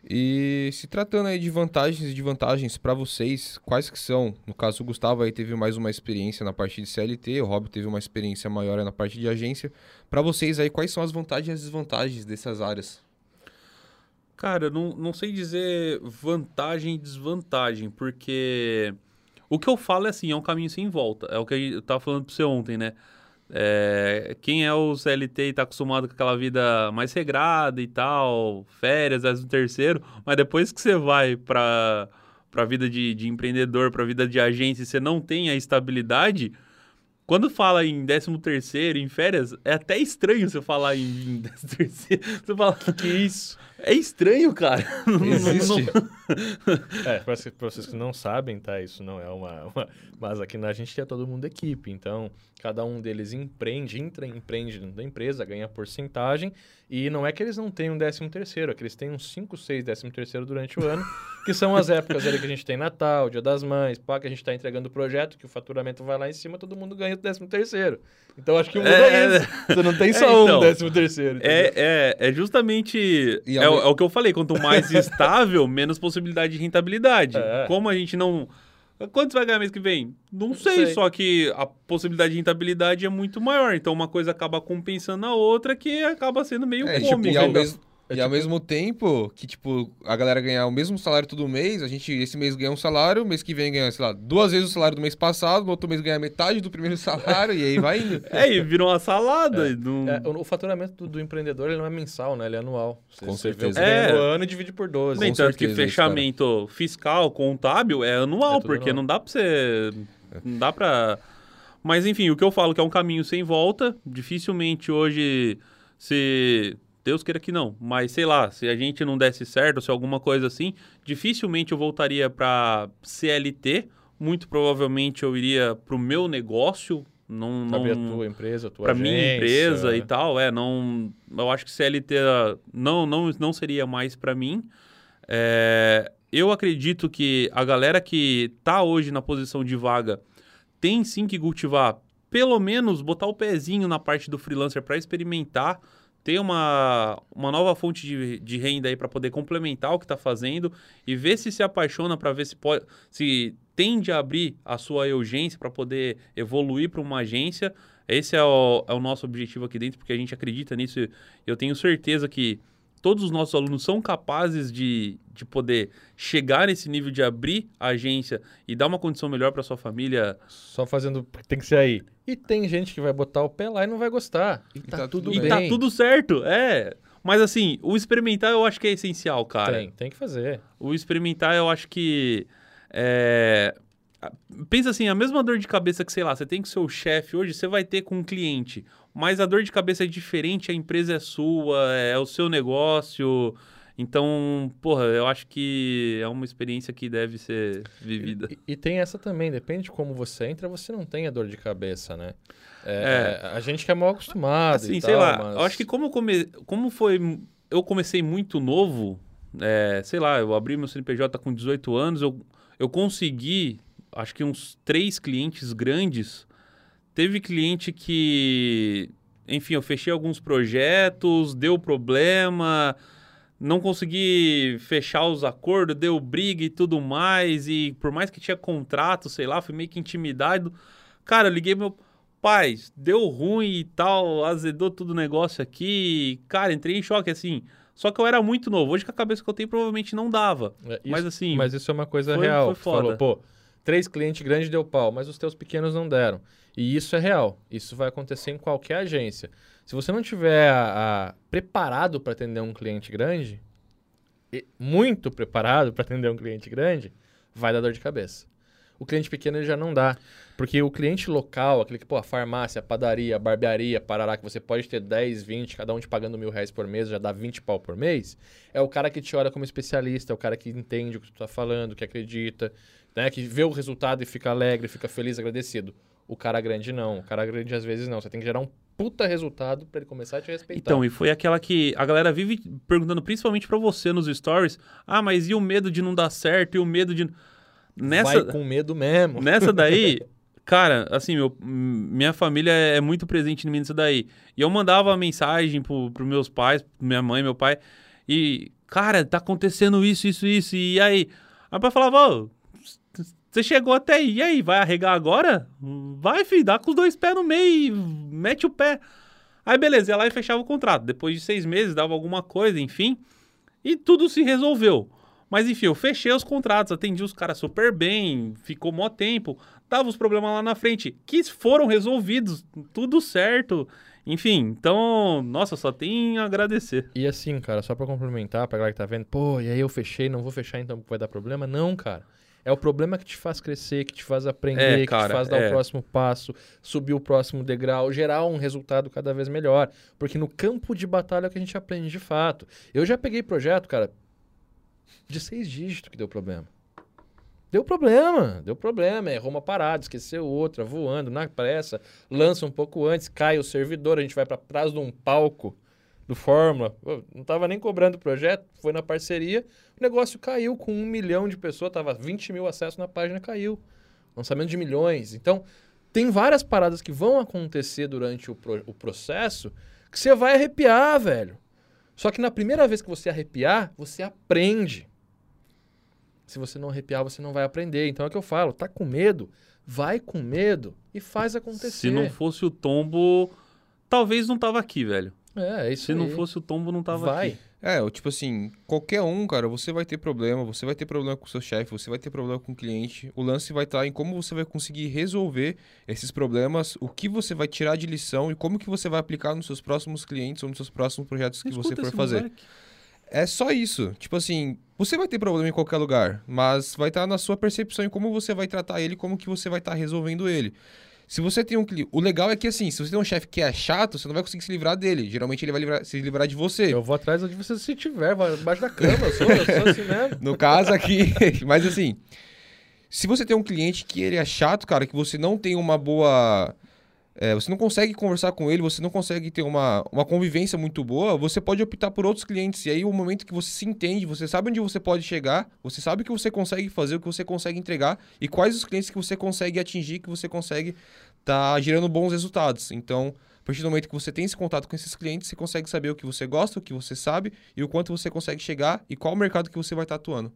E se tratando aí de vantagens e de vantagens para vocês, quais que são? No caso, o Gustavo aí teve mais uma experiência na parte de CLT, o Rob teve uma experiência maior na parte de agência. Para vocês aí, quais são as vantagens e as desvantagens dessas áreas? Cara, não, não sei dizer vantagem e desvantagem, porque o que eu falo é assim, é um caminho sem volta. É o que eu tava falando para você ontem, né? É, quem é o CLT e está acostumado com aquela vida mais regrada e tal, férias, décimo terceiro, mas depois que você vai para a vida de, de empreendedor, para a vida de agência, e você não tem a estabilidade, quando fala em décimo terceiro, em férias, é até estranho você falar em décimo terceiro. Você fala, que isso? É estranho, cara. Existe. é, para vocês que não sabem, tá? Isso não é uma, uma... Mas aqui na gente é todo mundo equipe, então cada um deles empreende, entra, empreende dentro da empresa, ganha porcentagem, e não é que eles não tenham décimo terceiro, é que eles têm uns 5, 6 décimo terceiro durante o ano, que são as épocas ali que a gente tem Natal, Dia das Mães, pá, que a gente está entregando o projeto, que o faturamento vai lá em cima, todo mundo ganha o décimo terceiro. Então acho que muda é, isso. Você não tem só é, então, um décimo terceiro. É, é, é justamente... É, é, o que eu falei, quanto mais estável, menos possibilidade de rentabilidade. É. Como a gente não Quanto você vai ganhar mês que vem? Não sei, sei, só que a possibilidade de rentabilidade é muito maior. Então uma coisa acaba compensando a outra que acaba sendo meio é, cômico. Tipo, e, ao mesmo, é, e tipo... ao mesmo tempo que, tipo, a galera ganhar o mesmo salário todo mês, a gente esse mês ganha um salário, mês que vem ganha, sei lá, duas vezes o salário do mês passado, no outro mês ganha metade do primeiro salário, e aí vai indo. É, e virou uma salada. É. Não... É, o, o, faturamento do, do, empreendedor ele não é mensal, né? Ele é anual. Você, Com certeza. Você é. no ano e divide por 12. Nem tanto que fechamento fiscal, contábil, é anual, é porque anual. não dá pra você... Não dá pra... Mas enfim, o que eu falo que é um caminho sem volta, dificilmente hoje se Deus queira que não, mas sei lá, se a gente não desse certo, se alguma coisa assim, dificilmente eu voltaria para CLT, muito provavelmente eu iria para o meu negócio Não, abrir a não, tua empresa, a tua para minha empresa e tal, é, não, eu acho que CLT não, não, não seria mais para mim. É, eu acredito que a galera que tá hoje na posição de vaga tem sim que cultivar, pelo menos botar o pezinho na parte do freelancer para experimentar, ter uma, uma nova fonte de, de renda aí para poder complementar o que está fazendo e ver se se apaixona para ver se pode, se tende a abrir a sua urgência para poder evoluir para uma agência. Esse é o, é o nosso objetivo aqui dentro, porque a gente acredita nisso. Eu tenho certeza que todos os nossos alunos são capazes de, de poder chegar nesse nível de abrir a agência e dar uma condição melhor para sua família. Só fazendo. Tem que ser aí. E tem gente que vai botar o pé lá e não vai gostar. E tá, tá tudo tudo E bem. tá tudo certo, é. Mas assim, o experimentar eu acho que é essencial, cara. Tem, tem que fazer. O experimentar eu acho que. é, Pensa assim, a mesma dor de cabeça que, sei lá, você tem com seu chefe hoje, você vai ter com um cliente. Mas a dor de cabeça é diferente, a empresa é sua, é o seu negócio. Então, porra, eu acho que é uma experiência que deve ser vivida. E, e tem essa também, depende de como você entra, você não tem a dor de cabeça, né? É. É, A gente que é mal acostumado. Assim, sei tal, lá, mas- eu acho que como, come... como foi. Eu comecei muito novo, é, sei lá, eu abri meu CNPJ com 18 anos, eu, eu consegui, acho que uns três clientes grandes. Teve cliente que, enfim, eu fechei alguns projetos, deu problema, não consegui fechar os acordos, deu briga e tudo mais, e por mais que tinha contrato, sei lá, fui meio que intimidado. Cara, eu liguei meu pai, deu ruim e tal, azedou todo o negócio aqui. Cara, entrei em choque, assim. Só que eu era muito novo. Hoje, com a cabeça que eu tenho, provavelmente não dava. É, isso- mas assim, Mas isso é uma coisa foi- real. foi Você falou, foda. pô, três clientes grandes deu pau, mas os teus pequenos não deram. E isso é real. Isso vai acontecer em qualquer agência. Se você não tiver a- a- preparado para atender um cliente grande, muito preparado para atender um cliente grande, vai dar dor de cabeça. O cliente pequeno ele já não dá. Porque o cliente local, aquele que, pô, a farmácia, a padaria, a barbearia, parará, que você pode ter 10, 20, cada um te pagando mil reais por mês, já dá 20 pau por mês, é o cara que te olha como especialista, é o cara que entende o que tu tá falando, que acredita, né? Que vê o resultado e fica alegre, fica feliz, agradecido. O cara grande não. O cara grande às vezes não. Você tem que gerar um puta resultado para ele começar a te respeitar. Então, e foi aquela que a galera vive perguntando, principalmente pra você nos stories, ah, mas e o medo de não dar certo? E o medo de. Nessa, Vai com medo mesmo. nessa daí, cara, assim, meu, minha família é muito presente em mim nisso daí. E eu mandava mensagem pro, pros meus pais, minha mãe, meu pai, e, cara, tá acontecendo isso, isso, isso, e aí? Aí o pai falava, ô, você chegou até aí, e aí, vai arregar agora? Vai, filho, dá com os dois pés no meio, e mete o pé. Aí, beleza, ia lá e fechava o contrato. Depois de seis meses, dava alguma coisa, enfim, e tudo se resolveu. Mas enfim, eu fechei os contratos, atendi os caras super bem, ficou mó tempo, tava os problemas lá na frente, que foram resolvidos, tudo certo. Enfim, então, nossa, só tem a agradecer. E assim, cara, só pra complementar, pra galera que tá vendo, pô, e aí eu fechei, não vou fechar então vai dar problema? Não, cara. É o problema que te faz crescer, que te faz aprender, É, que cara, te faz dar é. o próximo passo, subir o próximo degrau, gerar um resultado cada vez melhor. Porque no campo de batalha é o que a gente aprende de fato. Eu já peguei projeto, cara, de seis dígitos que deu problema. Deu problema, deu problema. Errou uma parada, esqueceu outra, voando na pressa, lança um pouco antes, cai o servidor, a gente vai pra trás de um palco do Fórmula. Não tava nem cobrando o projeto, foi na parceria. O negócio caiu com um milhão de pessoas, tava 20 mil acessos na página, caiu. Lançamento de milhões. Então, tem várias paradas que vão acontecer durante o, pro- o processo que você vai arrepiar, velho. Só que na primeira vez que você arrepiar, você aprende. Se você não arrepiar, você não vai aprender. Então é o que eu falo, tá com medo? Vai com medo e faz acontecer. Se não fosse o tombo, talvez não tava aqui, velho. É, é isso Se não aí. fosse o tombo, não tava vai. aqui. É, o tipo assim, qualquer um, cara, você vai ter problema, você vai ter problema com o seu chefe, você vai ter problema com o cliente. O lance vai estar em como você vai conseguir resolver esses problemas, o que você vai tirar de lição e como que você vai aplicar nos seus próximos clientes ou nos seus próximos projetos que você Escuta for esse fazer. moleque. É só isso. Tipo assim, você vai ter problema em qualquer lugar, mas vai estar na sua percepção em como você vai tratar ele, como que você vai estar resolvendo ele. Se você tem um cliente. O legal é que, assim, se você tem um chefe que é chato, você não vai conseguir se livrar dele. Geralmente ele vai livrar- se livrar de você. Eu vou atrás de você se tiver, embaixo da cama, eu sou, eu sou assim mesmo. No caso aqui. Mas assim, se você tem um cliente que ele é chato, cara, que você não tem uma boa. É, você não consegue conversar com ele, você não consegue ter uma, uma convivência muito boa, você pode optar por outros clientes. E aí, o momento que você se entende, você sabe onde você pode chegar, você sabe o que você consegue fazer, o que você consegue entregar e quais os clientes que você consegue atingir, que você consegue estar tá gerando bons resultados. Então, a partir do momento que você tem esse contato com esses clientes, você consegue saber o que você gosta, o que você sabe e o quanto você consegue chegar e qual o mercado que você vai estar tá atuando.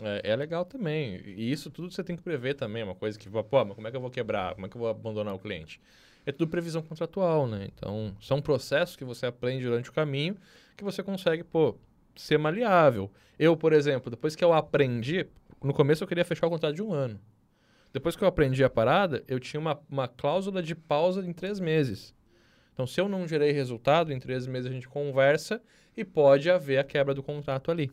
É, é, legal também. E isso tudo você tem que prever também. Uma coisa que, pô, mas como é que eu vou quebrar? Como é que eu vou abandonar o cliente? É tudo previsão contratual, né? Então, são processos que você aprende durante o caminho que você consegue, pô, ser maleável. Eu, por exemplo, depois que eu aprendi, no começo eu queria fechar o contrato de um ano. Depois que eu aprendi a parada, eu tinha uma, uma cláusula de pausa em três meses. Então, se eu não gerei resultado, em três meses a gente conversa e pode haver a quebra do contrato ali.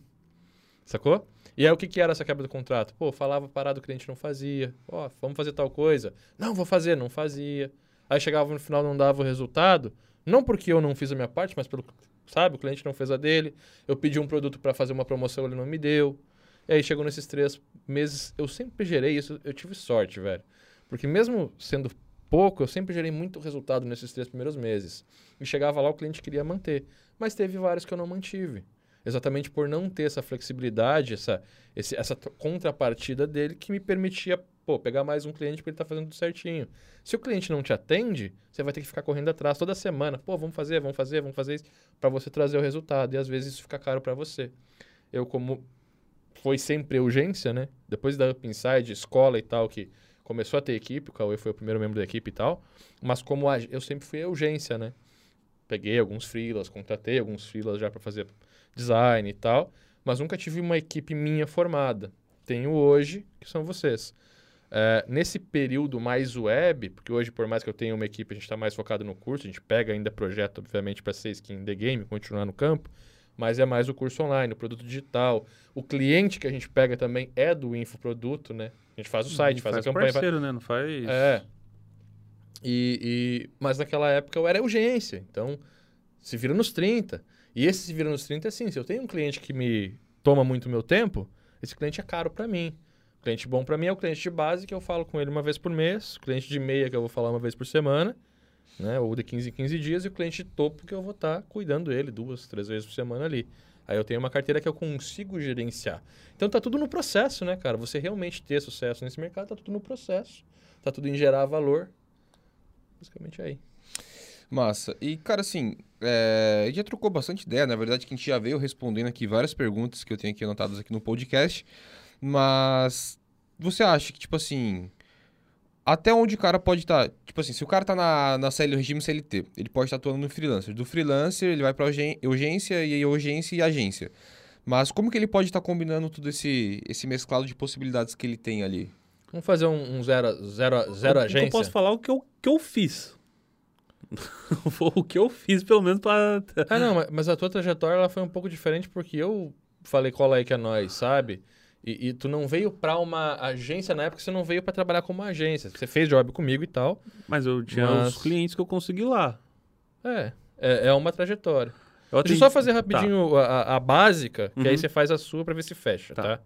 Sacou? E aí o que, que era essa quebra do contrato? Pô, falava parado, o cliente não fazia. Ó, vamos fazer tal coisa. Não, vou fazer, não fazia. Aí chegava no final não dava o resultado, não porque eu não fiz a minha parte, mas pelo, sabe, o cliente não fez a dele. Eu pedi um produto para fazer uma promoção, ele não me deu. E aí chegou nesses três meses, eu sempre gerei isso, eu tive sorte, velho. Porque mesmo sendo pouco, eu sempre gerei muito resultado nesses três primeiros meses. E chegava lá, o cliente queria manter. Mas teve vários que eu não mantive exatamente por não ter essa flexibilidade, essa, esse, essa contrapartida dele que me permitia pô, pegar mais um cliente porque ele está fazendo tudo certinho. Se o cliente não te atende, você vai ter que ficar correndo atrás toda semana. Pô, vamos fazer, vamos fazer, vamos fazer isso, para você trazer o resultado. E às vezes isso fica caro para você. Eu, como foi sempre urgência, né? Depois da Up Inside, escola e tal, que começou a ter equipe, o Cauê foi o primeiro membro da equipe e tal, mas como eu sempre fui urgência, né? Peguei alguns freelas, contratei alguns freelas já para fazer design e tal, mas nunca tive uma equipe minha formada. Tenho hoje, que são vocês. É, nesse período mais web, porque hoje, por mais que eu tenha uma equipe, a gente está mais focado no curso, a gente pega ainda projeto, obviamente, para ser skin the game, continuar no campo, mas é mais o curso online, o produto digital. O cliente que a gente pega também é do infoproduto, né? A gente faz o site, faz, faz a campanha. parceiro, né? Não faz... É. E, e, mas naquela época eu era urgência, então se vira nos 30. E esse se vira nos 30 é assim, se eu tenho um cliente que me toma muito meu tempo, esse cliente é caro para mim. O cliente bom para mim é o cliente de base que eu falo com ele uma vez por mês, o cliente de meia que eu vou falar uma vez por semana, né, ou de 15 em 15 dias, e o cliente de topo que eu vou estar tá cuidando dele duas, três vezes por semana ali. Aí eu tenho uma carteira que eu consigo gerenciar. Então tá tudo no processo, né, cara? Você realmente ter sucesso nesse mercado, tá tudo no processo. Tá tudo em gerar valor. Basicamente é aí. Massa. E, cara, assim, é, a gente já trocou bastante ideia. Na verdade, que a gente já veio respondendo aqui várias perguntas que eu tenho aqui anotadas aqui no podcast. Mas você acha que, tipo assim, até onde o cara pode estar. Tá, tipo assim, se o cara tá na, na CL, regime CLT, ele pode estar tá atuando no freelancer. Do freelancer, ele vai para urgência e urgência e agência. Mas como que ele pode estar tá combinando todo esse, esse mesclado de possibilidades que ele tem ali? Vamos fazer um, um zero, zero, zero agência? Eu posso falar o que eu, que eu fiz. o que eu fiz, pelo menos, para. ah, não, mas a tua trajetória ela foi um pouco diferente porque eu falei cola aí que é nós, sabe? E, e, tu não veio para uma agência na época, você não veio para trabalhar como agência. Você fez job comigo e tal. Mas eu tinha mas... os clientes que eu consegui lá. É, é, é uma trajetória. Eu Deixa eu só fazer rapidinho tá. a, a, básica, que uhum. aí você faz a sua para ver se fecha, tá. tá?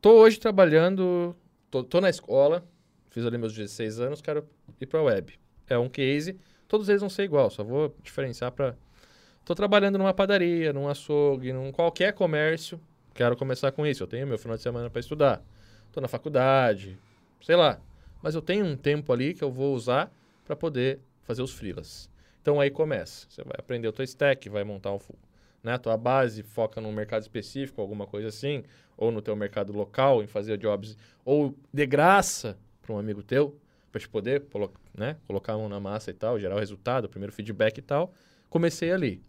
Tô hoje trabalhando, tô, tô na escola, fiz ali meus 16 anos, quero ir para web é um case. Todos eles vão ser igual, só vou diferenciar para. Estou trabalhando numa padaria, num açougue, num qualquer comércio. Quero começar com isso. Eu tenho meu final de semana para estudar. Estou na faculdade, sei lá. Mas eu tenho um tempo ali que eu vou usar para poder fazer os freelas. Então aí começa. Você vai aprender o teu stack, vai montar um né, a tua base foca num mercado específico, alguma coisa assim, ou no teu mercado local, em fazer jobs, ou de graça para um amigo teu, para te poder né, colocar a mão na massa e tal, gerar o resultado, o primeiro feedback e tal. Comecei ali.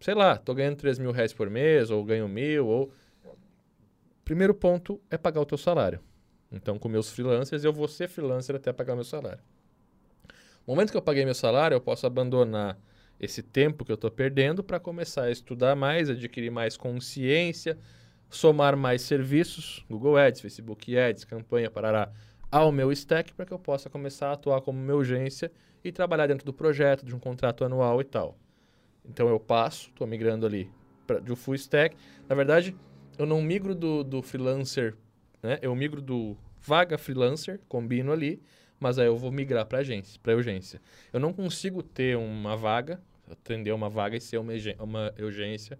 Sei lá, tô ganhando 3 mil reais por mês, ou ganho mil, ou... Primeiro ponto é pagar o teu salário. Então, com meus freelancers, eu vou ser freelancer até pagar meu salário. No momento que eu paguei meu salário, eu posso abandonar esse tempo que eu estou perdendo para começar a estudar mais, adquirir mais consciência, somar mais serviços, Google Ads, Facebook Ads, campanha, parará, ao meu stack para que eu possa começar a atuar como minha urgência e trabalhar dentro do projeto, de um contrato anual e tal. Então eu passo, estou migrando ali pra, do full stack. Na verdade, eu não migro do, do freelancer, né? eu migro do vaga freelancer, combino ali, mas aí eu vou migrar para agência, para urgência. Eu não consigo ter uma vaga, atender uma vaga e ser uma, uma urgência,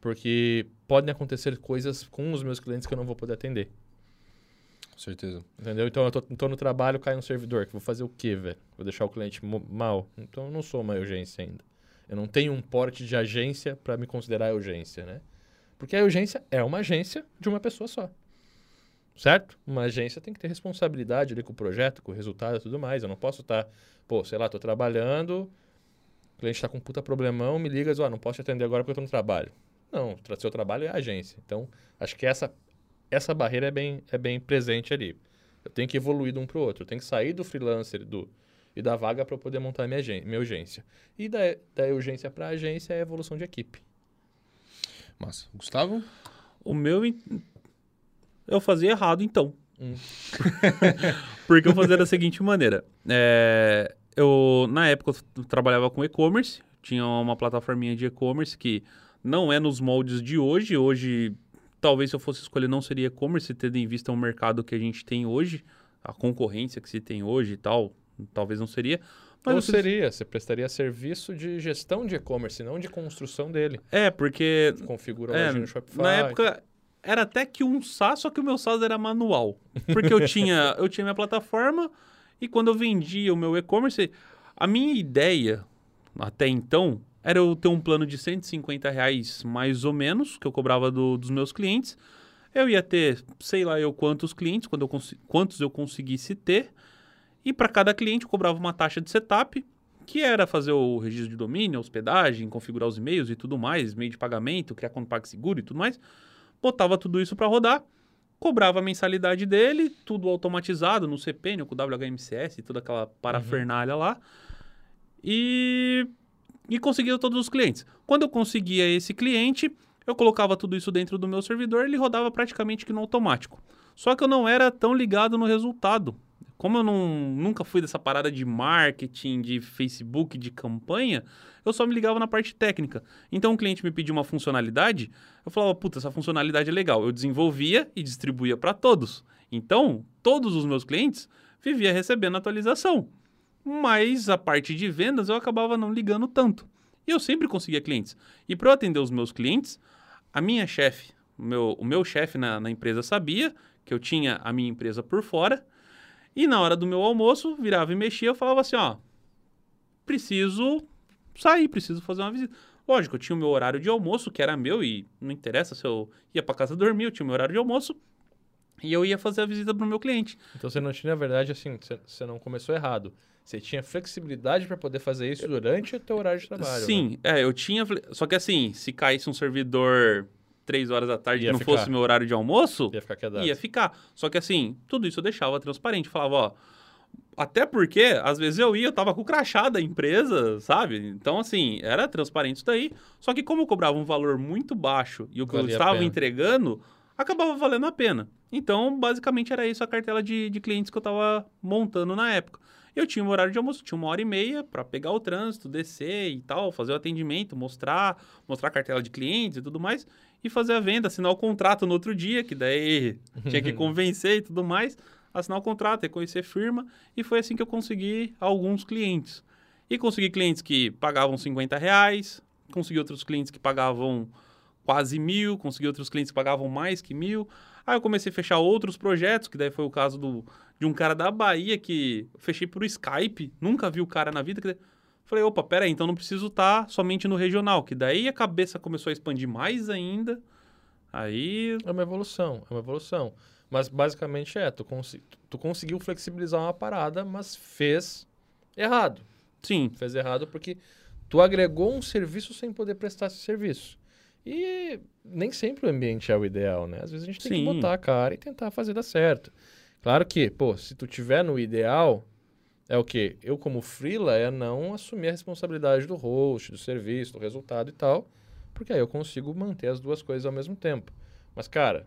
porque podem acontecer coisas com os meus clientes que eu não vou poder atender. Com certeza. Entendeu? Então eu tô, tô no trabalho, cai um servidor, vou fazer o quê, velho? Vou deixar o cliente mal? Então eu não sou uma urgência ainda. Eu não tenho um porte de agência para me considerar urgência, né? Porque a urgência é uma agência de uma pessoa só. Certo? Uma agência tem que ter responsabilidade ali com o projeto, com o resultado e tudo mais. Eu não posso estar, pô, sei lá, tô trabalhando, o cliente está com um puta problemão, me liga e diz, ó, não posso te atender agora porque eu tô no trabalho. Não, seu trabalho é a agência. Então, acho que essa, essa barreira é bem, é bem presente ali. Eu tenho que evoluir de um para o outro. Eu tenho que sair do freelancer do, e da vaga para poder montar minha, minha urgência. E da, da urgência para agência é a evolução de equipe. Massa. Gustavo? O meu. Eu fazia errado, então. Hum. Porque eu fazia da seguinte maneira. É, eu, na época, eu trabalhava com e-commerce. Tinha uma plataforminha de e-commerce que não é nos moldes de hoje. Hoje, talvez se eu fosse escolher, não seria e-commerce, tendo em vista o mercado que a gente tem hoje, a concorrência que se tem hoje e tal. Talvez não seria. Mas Ou fiz- seria, você prestaria serviço de gestão de e-commerce, não de construção dele. É, porque Configura É, hoje no Shopify. Na época era até que um SaaS, só que o meu SaaS era manual. Porque eu tinha, eu tinha minha plataforma e quando eu vendia o meu e-commerce, a minha ideia até então era eu ter um plano de 150 reais mais ou menos, que eu cobrava do- dos meus clientes. Eu ia ter, sei lá eu quantos clientes, quando eu quantos eu conseguisse ter. E para cada cliente eu cobrava uma taxa de setup, que era fazer o registro de domínio, hospedagem, configurar os e-mails e tudo mais, meio de pagamento, criar conta PagSeguro e tudo mais. Botava tudo isso para rodar, cobrava a mensalidade dele, tudo automatizado no CPN, com o WHMCS e toda aquela parafernália lá. E, e conseguia todos os clientes. Quando eu conseguia esse cliente, eu colocava tudo isso dentro do meu servidor, ele rodava praticamente que no automático. Só que eu não era tão ligado no resultado. Como eu não, nunca fui dessa parada de marketing, de Facebook, de campanha, eu só me ligava na parte técnica. Então o cliente me pedia uma funcionalidade, eu falava, puta, essa funcionalidade é legal. Eu desenvolvia e distribuía para todos. Então, todos os meus clientes vivia recebendo atualização. Mas a parte de vendas eu acabava não ligando tanto. E eu sempre conseguia clientes. E para eu atender os meus clientes, a minha chefe, o meu, o meu chefe na, na empresa sabia que eu tinha a minha empresa por fora. E na hora do meu almoço, virava e mexia, eu falava assim, ó, preciso sair, preciso fazer uma visita. Lógico, eu tinha o meu horário de almoço, que era meu, e não interessa se eu ia para casa dormir, eu tinha o meu horário de almoço, e eu ia fazer a visita pro meu cliente. Então você não tinha, na verdade, assim, você, não começou errado. Você tinha flexibilidade para poder fazer isso durante o teu horário de trabalho. né? Sim, é, eu tinha. Só que assim, se caísse um servidor três horas da tarde Ia e não ficar. fosse meu horário de almoço, Ia ficar quedado. ia ficar. Só que assim, tudo isso eu deixava transparente. Falava, ó. Até porque, às vezes eu ia, eu tava com o crachá da empresa, sabe? Então, assim, era transparente isso daí. Só que como eu cobrava um valor muito baixo e o que eu Valia estava entregando, acabava valendo a pena. Então, basicamente, era isso a cartela de, de clientes que eu tava montando na época. Eu tinha um horário de almoço, tinha uma hora e meia para pegar o trânsito, descer e tal, fazer o atendimento, mostrar, mostrar a cartela de clientes e tudo mais, e fazer a venda, assinar o contrato no outro dia, que daí tinha que convencer e tudo mais, assinar o contrato, reconhecer firma, e foi assim que eu consegui alguns clientes. E consegui clientes que pagavam 50 reais, consegui outros clientes que pagavam quase mil, consegui outros clientes que pagavam mais que mil. Aí eu comecei a fechar outros projetos, que daí foi o caso do, de um cara da Bahia que fechei por Skype, nunca vi o cara na vida. Que daí- falei, opa, pera aí, então não preciso estar somente no regional, que daí a cabeça começou a expandir mais ainda. Aí, É uma evolução, é uma evolução. Mas basicamente é, tu, consi- tu conseguiu flexibilizar uma parada, mas fez errado. sim, Fez errado porque tu agregou um serviço sem poder prestar esse serviço. E nem sempre o ambiente é o ideal, né? Às vezes a gente tem Sim. que botar a cara e tentar fazer dar certo. Claro que, pô, se tu tiver no ideal, é o quê? Eu, como freela, é não assumir a responsabilidade do host, do serviço, do resultado e tal, porque aí eu consigo manter as duas coisas ao mesmo tempo. Mas, cara,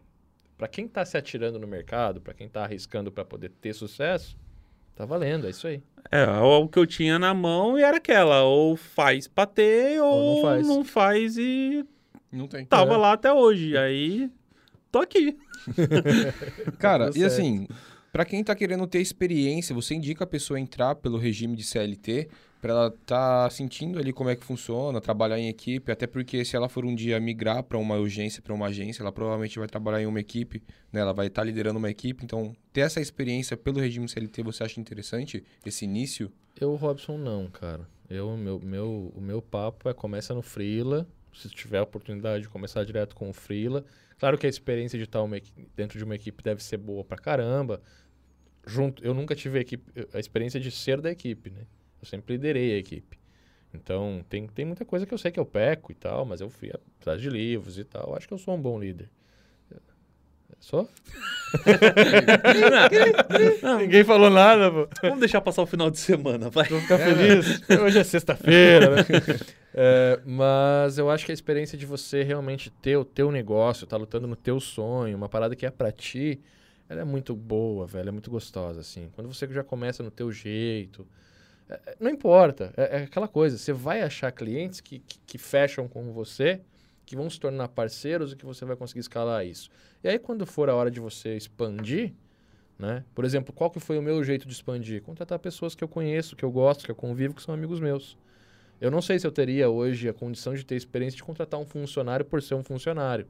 para quem tá se atirando no mercado, para quem tá arriscando para poder ter sucesso, tá valendo, é isso aí. é o que eu tinha na mão e era aquela, ou faz pra ter, ou, Ou não faz. não faz e Não tem. tava É. lá até hoje. Aí, tô aqui. Cara, Tá e assim, Para quem tá querendo ter experiência, você indica a pessoa a entrar pelo regime de CLT para ela tá sentindo ali como é que funciona, trabalhar em equipe, até porque se ela for um dia migrar para uma urgência, para uma agência, ela provavelmente vai trabalhar em uma equipe, né? Ela vai estar tá liderando uma equipe, então ter essa experiência pelo regime CLT, você acha interessante esse início? Eu, Robson, não, cara. Eu, meu, meu, o meu papo é começa no freela, se tiver a oportunidade de começar direto com o freela. Claro que a experiência de estar dentro de uma equipe deve ser boa pra caramba. Junto, eu nunca tive a, equipe, a experiência de ser da equipe, né? Eu sempre liderei a equipe. Então, tem, tem muita coisa que eu sei que eu peco e tal, mas eu fui atrás de livros e tal. Acho que eu sou um bom líder. Sou? não, não. Ninguém falou nada, pô. Vamos deixar passar o final de semana, vai. Vou ficar é. feliz. Hoje é sexta-feira, né? É, mas eu acho que a experiência de você realmente ter o teu negócio, tá lutando no teu sonho, uma parada que é para ti, ela é muito boa, velho, é muito gostosa, assim. Quando você já começa no teu jeito, é, é, não importa, é, é, aquela coisa, você vai achar clientes que, que, que, fecham com você, que vão se tornar parceiros e que você vai conseguir escalar isso. E aí, quando for a hora de você expandir, né? Por exemplo, qual que foi o meu jeito de expandir? Contratar pessoas que eu conheço, que eu gosto, que eu convivo, que são amigos meus. Eu não sei se eu teria hoje a condição de ter experiência de contratar um funcionário por ser um funcionário.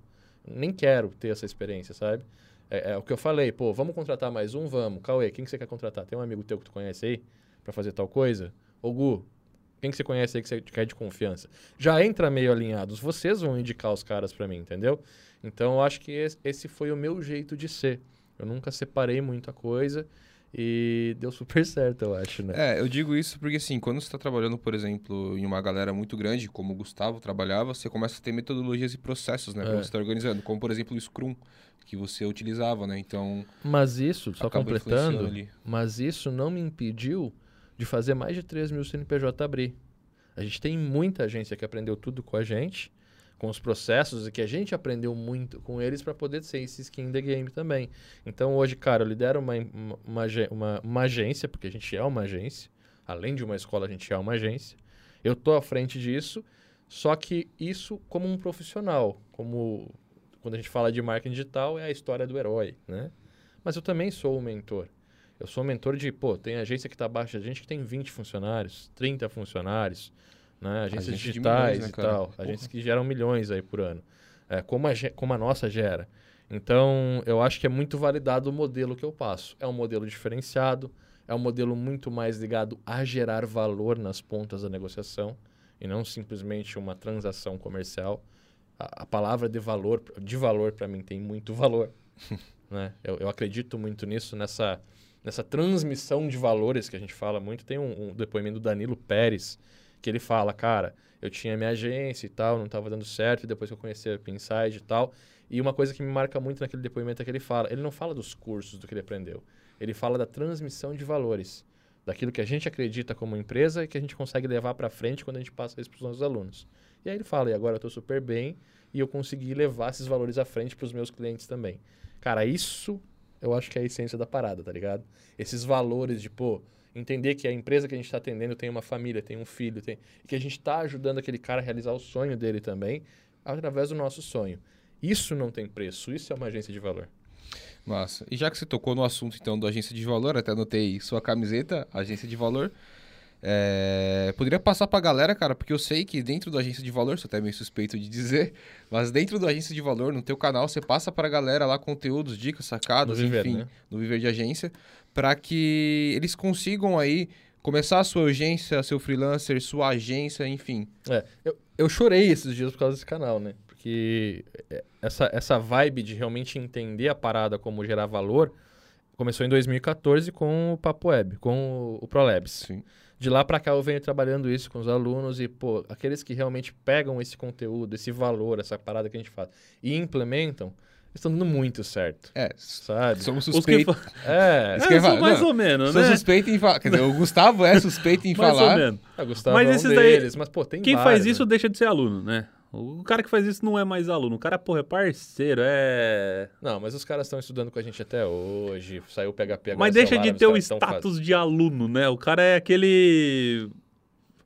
Nem quero ter essa experiência, sabe? É, é o que eu falei, pô, vamos contratar mais um? Vamos. Cauê, quem que você quer contratar? Tem um amigo teu que tu conhece aí? para fazer tal coisa? Ô Gu, quem que você conhece aí que você quer de confiança? Já entra meio alinhados, vocês vão indicar os caras para mim, entendeu? Então eu acho que esse foi o meu jeito de ser. Eu nunca separei muita coisa e deu super certo, eu acho, né? É, eu digo isso porque assim, quando você está trabalhando, por exemplo, em uma galera muito grande, como o Gustavo trabalhava, você começa a ter metodologias e processos, né? É. Pra você estar tá organizando, como por exemplo o Scrum que você utilizava, né? Então. Mas isso, só completando, mas isso não me impediu de fazer mais de 3 mil CNPJ abrir. A gente tem muita agência que aprendeu tudo com a gente, com os processos, e que a gente aprendeu muito com eles para poder ser esse skin in the game também. Então, hoje, cara, eu lidero uma, uma, uma, uma, agência, porque a gente é uma agência. Além de uma escola, a gente é uma agência. Eu estou à frente disso, só que isso como um profissional, como quando a gente fala de marketing digital, é a história do herói, né? Mas eu também sou o mentor. Eu sou mentor de, pô, tem agência que está abaixo da gente que tem 20 funcionários, 30 funcionários, né? Agências Agência digitais milhões, né, e tal. Porra. Agências que geram milhões aí por ano. É, como, a, como a nossa gera. Então, eu acho que é muito validado o modelo que eu passo. É um modelo diferenciado, é um modelo muito mais ligado a gerar valor nas pontas da negociação e não simplesmente uma transação comercial. A, a palavra de valor, de valor para mim tem muito valor. né? Eu, eu acredito muito nisso, nessa nessa transmissão de valores que a gente fala muito. Tem um, um depoimento do Danilo Pérez, que ele fala, cara, eu tinha minha agência e tal, não estava dando certo, depois que eu conheci a Pinside e tal. E uma coisa que me marca muito naquele depoimento é que ele fala, ele não fala dos cursos, do que ele aprendeu. Ele fala da transmissão de valores, daquilo que a gente acredita como empresa e que a gente consegue levar para frente quando a gente passa isso para os nossos alunos. E aí ele fala, e agora eu estou super bem e eu consegui levar esses valores à frente para os meus clientes também. Cara, isso eu acho que é a essência da parada, tá ligado? Esses valores de, pô, entender que a empresa que a gente está atendendo tem uma família, tem um filho, tem... que a gente está ajudando aquele cara a realizar o sonho dele também, através do nosso sonho. Isso não tem preço, isso é uma agência de valor. Massa. E já que você tocou no assunto, então, da agência de valor, até anotei sua camiseta, agência de valor, é, poderia passar pra galera, cara, porque eu sei que dentro da agência de valor, sou até meio suspeito de dizer, mas dentro da agência de valor, no teu canal, você passa pra galera lá conteúdos, dicas, sacadas, no viver, enfim, né? no viver de agência, para que eles consigam aí começar a sua agência, seu freelancer, sua agência, enfim. É, eu, eu chorei esses dias por causa desse canal, né? Porque é, essa, essa vibe de realmente entender a parada como gerar valor começou em 2014 com o Papo Web, com o, o ProLabs. Sim de lá para cá eu venho trabalhando isso com os alunos e, pô, aqueles que realmente pegam esse conteúdo, esse valor, essa parada que a gente faz e implementam, estão dando muito certo. É, sabe? Somos suspeitos. Que... É, é sou mais ou menos, né? Sou suspeito em falar. Quer dizer, o Gustavo é suspeito em mais falar. Mais ou menos. É, Gustavo mas é um esses deles, daí, mas pô, tem Quem vários, faz isso né? deixa de ser aluno, né? O cara que faz isso não é mais aluno. O cara, porra, é parceiro, é. Não, mas os caras estão estudando com a gente até hoje. Saiu o PHP agora. Mas deixa celular, de ter o status de aluno, né? O cara é aquele.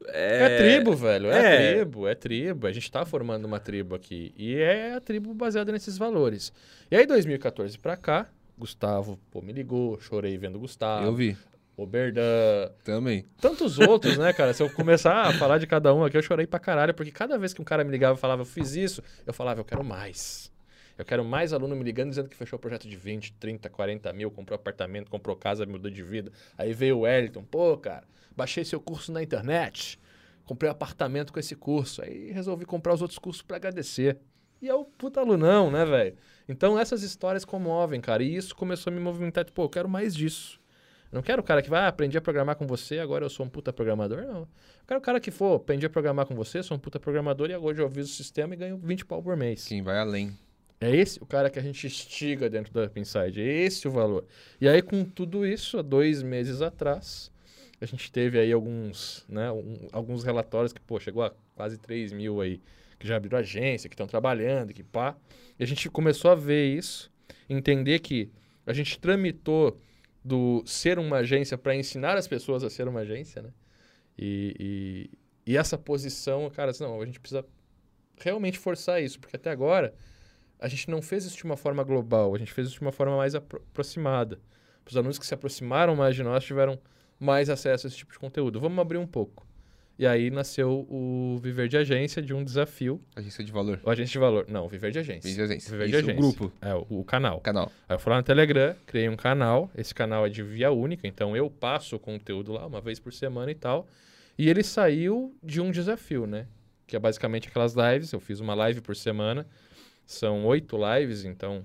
É... é, tribo, velho. É, é, tribo, é tribo. A gente tá formando uma tribo aqui. E é a tribo baseada nesses valores. E aí, 2014 pra cá, Gustavo, pô, me ligou, chorei vendo o Gustavo. Eu vi. O Berdan. Também. Tantos outros, né, cara? Se eu começar a falar de cada um aqui, eu chorei pra caralho, porque cada vez que um cara me ligava e falava, eu fiz isso, eu falava, eu quero mais. Eu quero mais aluno me ligando dizendo que fechou o projeto de 20, 30, 40 mil, comprou apartamento, comprou casa, mudou de vida. Aí veio o Wellington, pô, cara, baixei seu curso na internet, comprei apartamento com esse curso. Aí resolvi comprar os outros cursos para agradecer. E é o puta alunão, né, velho? Então essas histórias comovem, cara. E isso começou a me movimentar, tipo, pô, eu quero mais disso. Eu não quero o cara que vai, ah, aprendi a programar com você, agora eu sou um puta programador. Não. Eu quero o cara que for, aprendi a programar com você, sou um puta programador e agora eu aviso o sistema e ganho 20 pau por mês. Quem vai além. É esse o cara que a gente estiga dentro da Inside. É esse o valor. E aí, com tudo isso, há dois meses atrás, a gente teve aí alguns, né, um, alguns relatórios que, pô, chegou a quase 3 mil aí, que já abriram agência, que estão trabalhando, que pá. E a gente começou a ver isso, entender que a gente tramitou do ser uma agência para ensinar as pessoas a ser uma agência, né? E, e, e essa posição, cara, assim, não, a gente precisa realmente forçar isso, porque até agora a gente não fez isso de uma forma global, a gente fez isso de uma forma mais apro aproximada. Os alunos que se aproximaram mais de nós tiveram mais acesso a esse tipo de conteúdo. Vamos abrir um pouco. E aí nasceu o Viver de Agência de um desafio. Agência de valor. O Agência de Valor. Não, Viver de Agência. Viver de agência. Viver de Isso, Agência. o grupo. É, o, o canal. Canal. Aí eu fui lá no Telegram, criei um canal. Esse canal é de via única, então eu passo o conteúdo lá uma vez por semana e tal. E ele saiu de um desafio, né? Que é basicamente aquelas lives. Eu fiz uma live por semana. São oito lives, então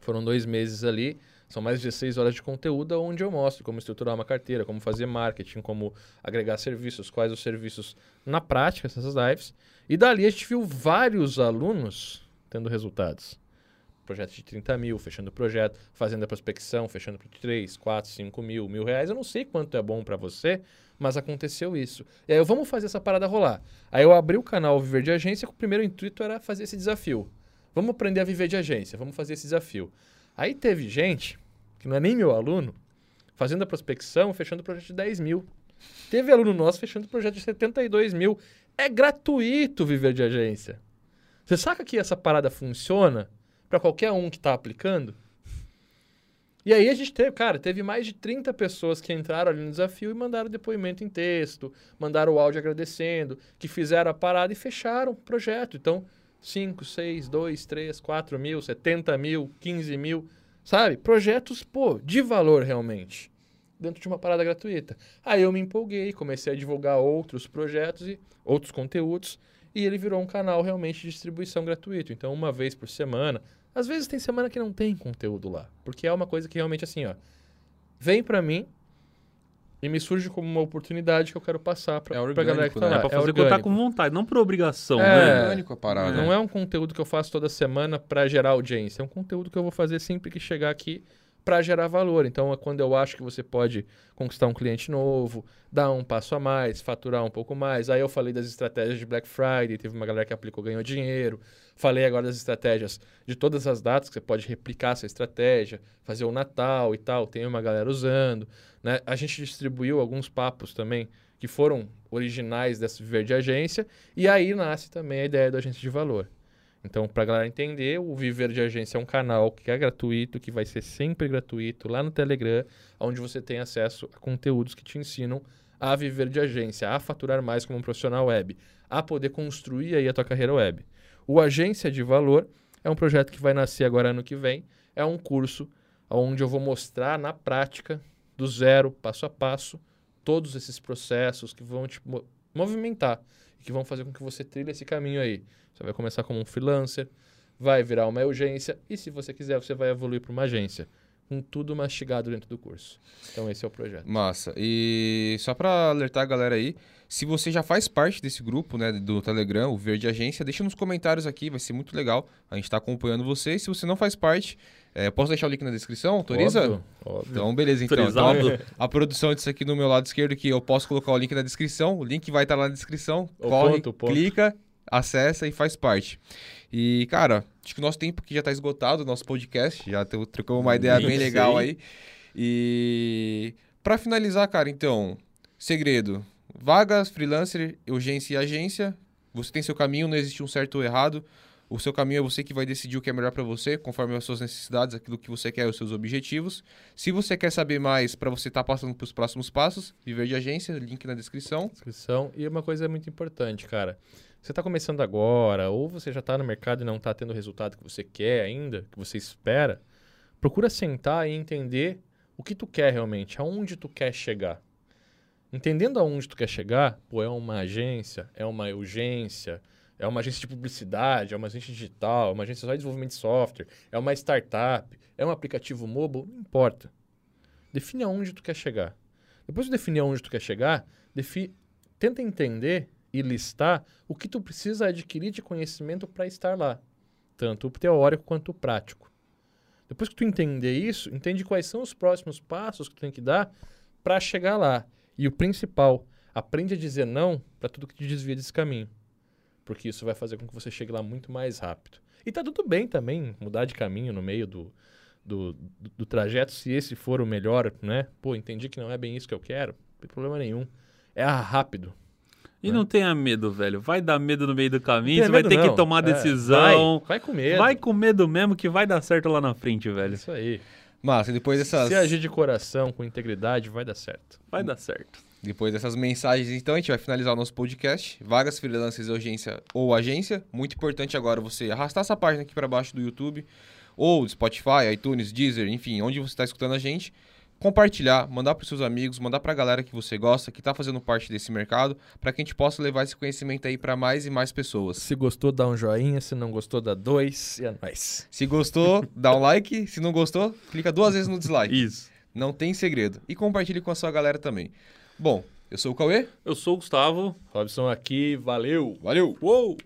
foram dois meses ali. São mais de 16 horas de conteúdo onde eu mostro como estruturar uma carteira, como fazer marketing, como agregar serviços, quais os serviços na prática, essas lives. E dali a gente viu vários alunos tendo resultados. Projeto de 30 mil, fechando o projeto, fazendo a prospecção, fechando por 3, 4, 5 mil, mil reais. Eu não sei quanto é bom para você, mas aconteceu isso. E aí eu, vamos fazer essa parada rolar. Aí eu abri o canal Viver de Agência, que o primeiro intuito era fazer esse desafio. Vamos aprender a viver de agência, vamos fazer esse desafio. Aí teve gente, que não é nem meu aluno, fazendo a prospecção, fechando o projeto de 10 mil. Teve aluno nosso fechando o projeto de 72 mil. É gratuito viver de agência. Você saca que essa parada funciona para qualquer um que está aplicando? E aí a gente teve, cara, teve mais de 30 pessoas que entraram ali no desafio e mandaram depoimento em texto, mandaram o áudio agradecendo, que fizeram a parada e fecharam o projeto. Então, 5, 6, 2, 3, 4 mil, 70 mil, 15 mil, sabe? Projetos, pô, de valor realmente, dentro de uma parada gratuita. Aí eu me empolguei, comecei a divulgar outros projetos e outros conteúdos, e ele virou um canal realmente de distribuição gratuito. Então, uma vez por semana, às vezes tem semana que não tem conteúdo lá, porque é uma coisa que realmente assim, ó, vem para mim, e me surge como uma oportunidade que eu quero passar para É orgânico, galera que tá né? lá. É pra fazer orgânico. contar com vontade, não por obrigação, É. né? orgânico a parada. Não é um conteúdo que eu faço toda semana para gerar audiência. É um conteúdo que eu vou fazer sempre que chegar aqui para gerar valor. Então, é quando eu acho que você pode conquistar um cliente novo, dar um passo a mais, faturar um pouco mais. Aí eu falei das estratégias de Black Friday, teve uma galera que aplicou, ganhou dinheiro. Falei agora das estratégias de todas as datas que você pode replicar essa estratégia, fazer o Natal e tal. Tem uma galera usando. Né? A gente distribuiu alguns papos também que foram originais dessa Viver de Agência. E aí nasce também a ideia da agência de valor. Então, para a galera entender, o Viver de Agência é um canal que é gratuito, que vai ser sempre gratuito lá no Telegram, onde você tem acesso a conteúdos que te ensinam a viver de agência, a faturar mais como um profissional web, a poder construir aí a tua carreira web. O Agência de Valor é um projeto que vai nascer agora ano que vem, é um curso onde eu vou mostrar na prática, do zero, passo a passo, todos esses processos que vão te mo- movimentar que vão fazer com que você trilhe esse caminho aí. Você vai começar como um freelancer, vai virar uma agência e, se você quiser, você vai evoluir para uma agência. Com tudo mastigado dentro do curso. Então, esse é o projeto. Massa. E só pra alertar a galera aí, se você já faz parte desse grupo, né, do Telegram, o Verde Agência, deixa nos comentários aqui, vai ser muito legal. A gente tá acompanhando você. E se você não faz parte, é, posso deixar o link na descrição? Autoriza? Óbvio, óbvio. Então, beleza, então. Autorizado. Então, a produção disso aqui no meu lado esquerdo, que eu posso colocar o link na descrição. O link vai estar lá na descrição. O Corre, ponto, ponto. clica, acessa e faz parte. E, cara, acho que o nosso tempo aqui já tá esgotado, o nosso podcast. Já trocamos uma ideia bem legal aí. E pra finalizar, cara, então, segredo. Vagas, freelancer, urgência e agência. Você tem seu caminho, não existe um certo ou errado. O seu caminho é você que vai decidir o que é melhor para você, conforme as suas necessidades, aquilo que você quer, os seus objetivos. Se você quer saber mais para você estar tá passando para os próximos passos, Viver de Agência, link na descrição. Descrição. E uma coisa muito importante, cara. Você está começando agora, ou você já está no mercado e não está tendo o resultado que você quer ainda, que você espera, procura sentar e entender o que tu quer realmente, aonde tu quer chegar. Entendendo aonde tu quer chegar, pô, é uma agência, é uma urgência, é uma agência de publicidade, é uma agência digital, é uma agência só de desenvolvimento de software, é uma startup, é um aplicativo mobile, não importa. Define aonde tu quer chegar. Depois de definir aonde tu quer chegar, defi... tenta entender e listar o que tu precisa adquirir de conhecimento para estar lá, tanto o teórico quanto o prático. Depois que tu entender isso, entende quais são os próximos passos que tu tem que dar para chegar lá. E o principal, aprende a dizer não para tudo que te desvia desse caminho. Porque isso vai fazer com que você chegue lá muito mais rápido. E tá tudo bem também mudar de caminho no meio do, do, do, do trajeto, se esse for o melhor, né? Pô, entendi que não é bem isso que eu quero, não tem problema nenhum. É rápido, e não tenha medo, velho. Vai dar medo no meio do caminho, você vai ter não. que tomar é, decisão. Vai, vai com medo. Vai com medo mesmo que vai dar certo lá na frente, velho. Isso aí. Massa, depois dessas. Se agir de coração, com integridade, vai dar certo. Vai dar certo. Depois dessas mensagens, então, a gente vai finalizar o nosso podcast. Vagas, freelancers, urgência ou agência. Muito importante agora você arrastar essa página aqui para baixo do YouTube, ou do Spotify, iTunes, Deezer, enfim, onde você está escutando a gente compartilhar, mandar para os seus amigos, mandar para a galera que você gosta, que está fazendo parte desse mercado, para que a gente possa levar esse conhecimento aí para mais e mais pessoas. Se gostou, dá um joinha, se não gostou, dá dois e é nóis. Se gostou, dá um like, se não gostou, clica duas vezes no dislike. Isso. Não tem segredo. E compartilhe com a sua galera também. Bom, eu sou o Cauê. Eu sou o Gustavo. Robson aqui, valeu. Valeu. Uou!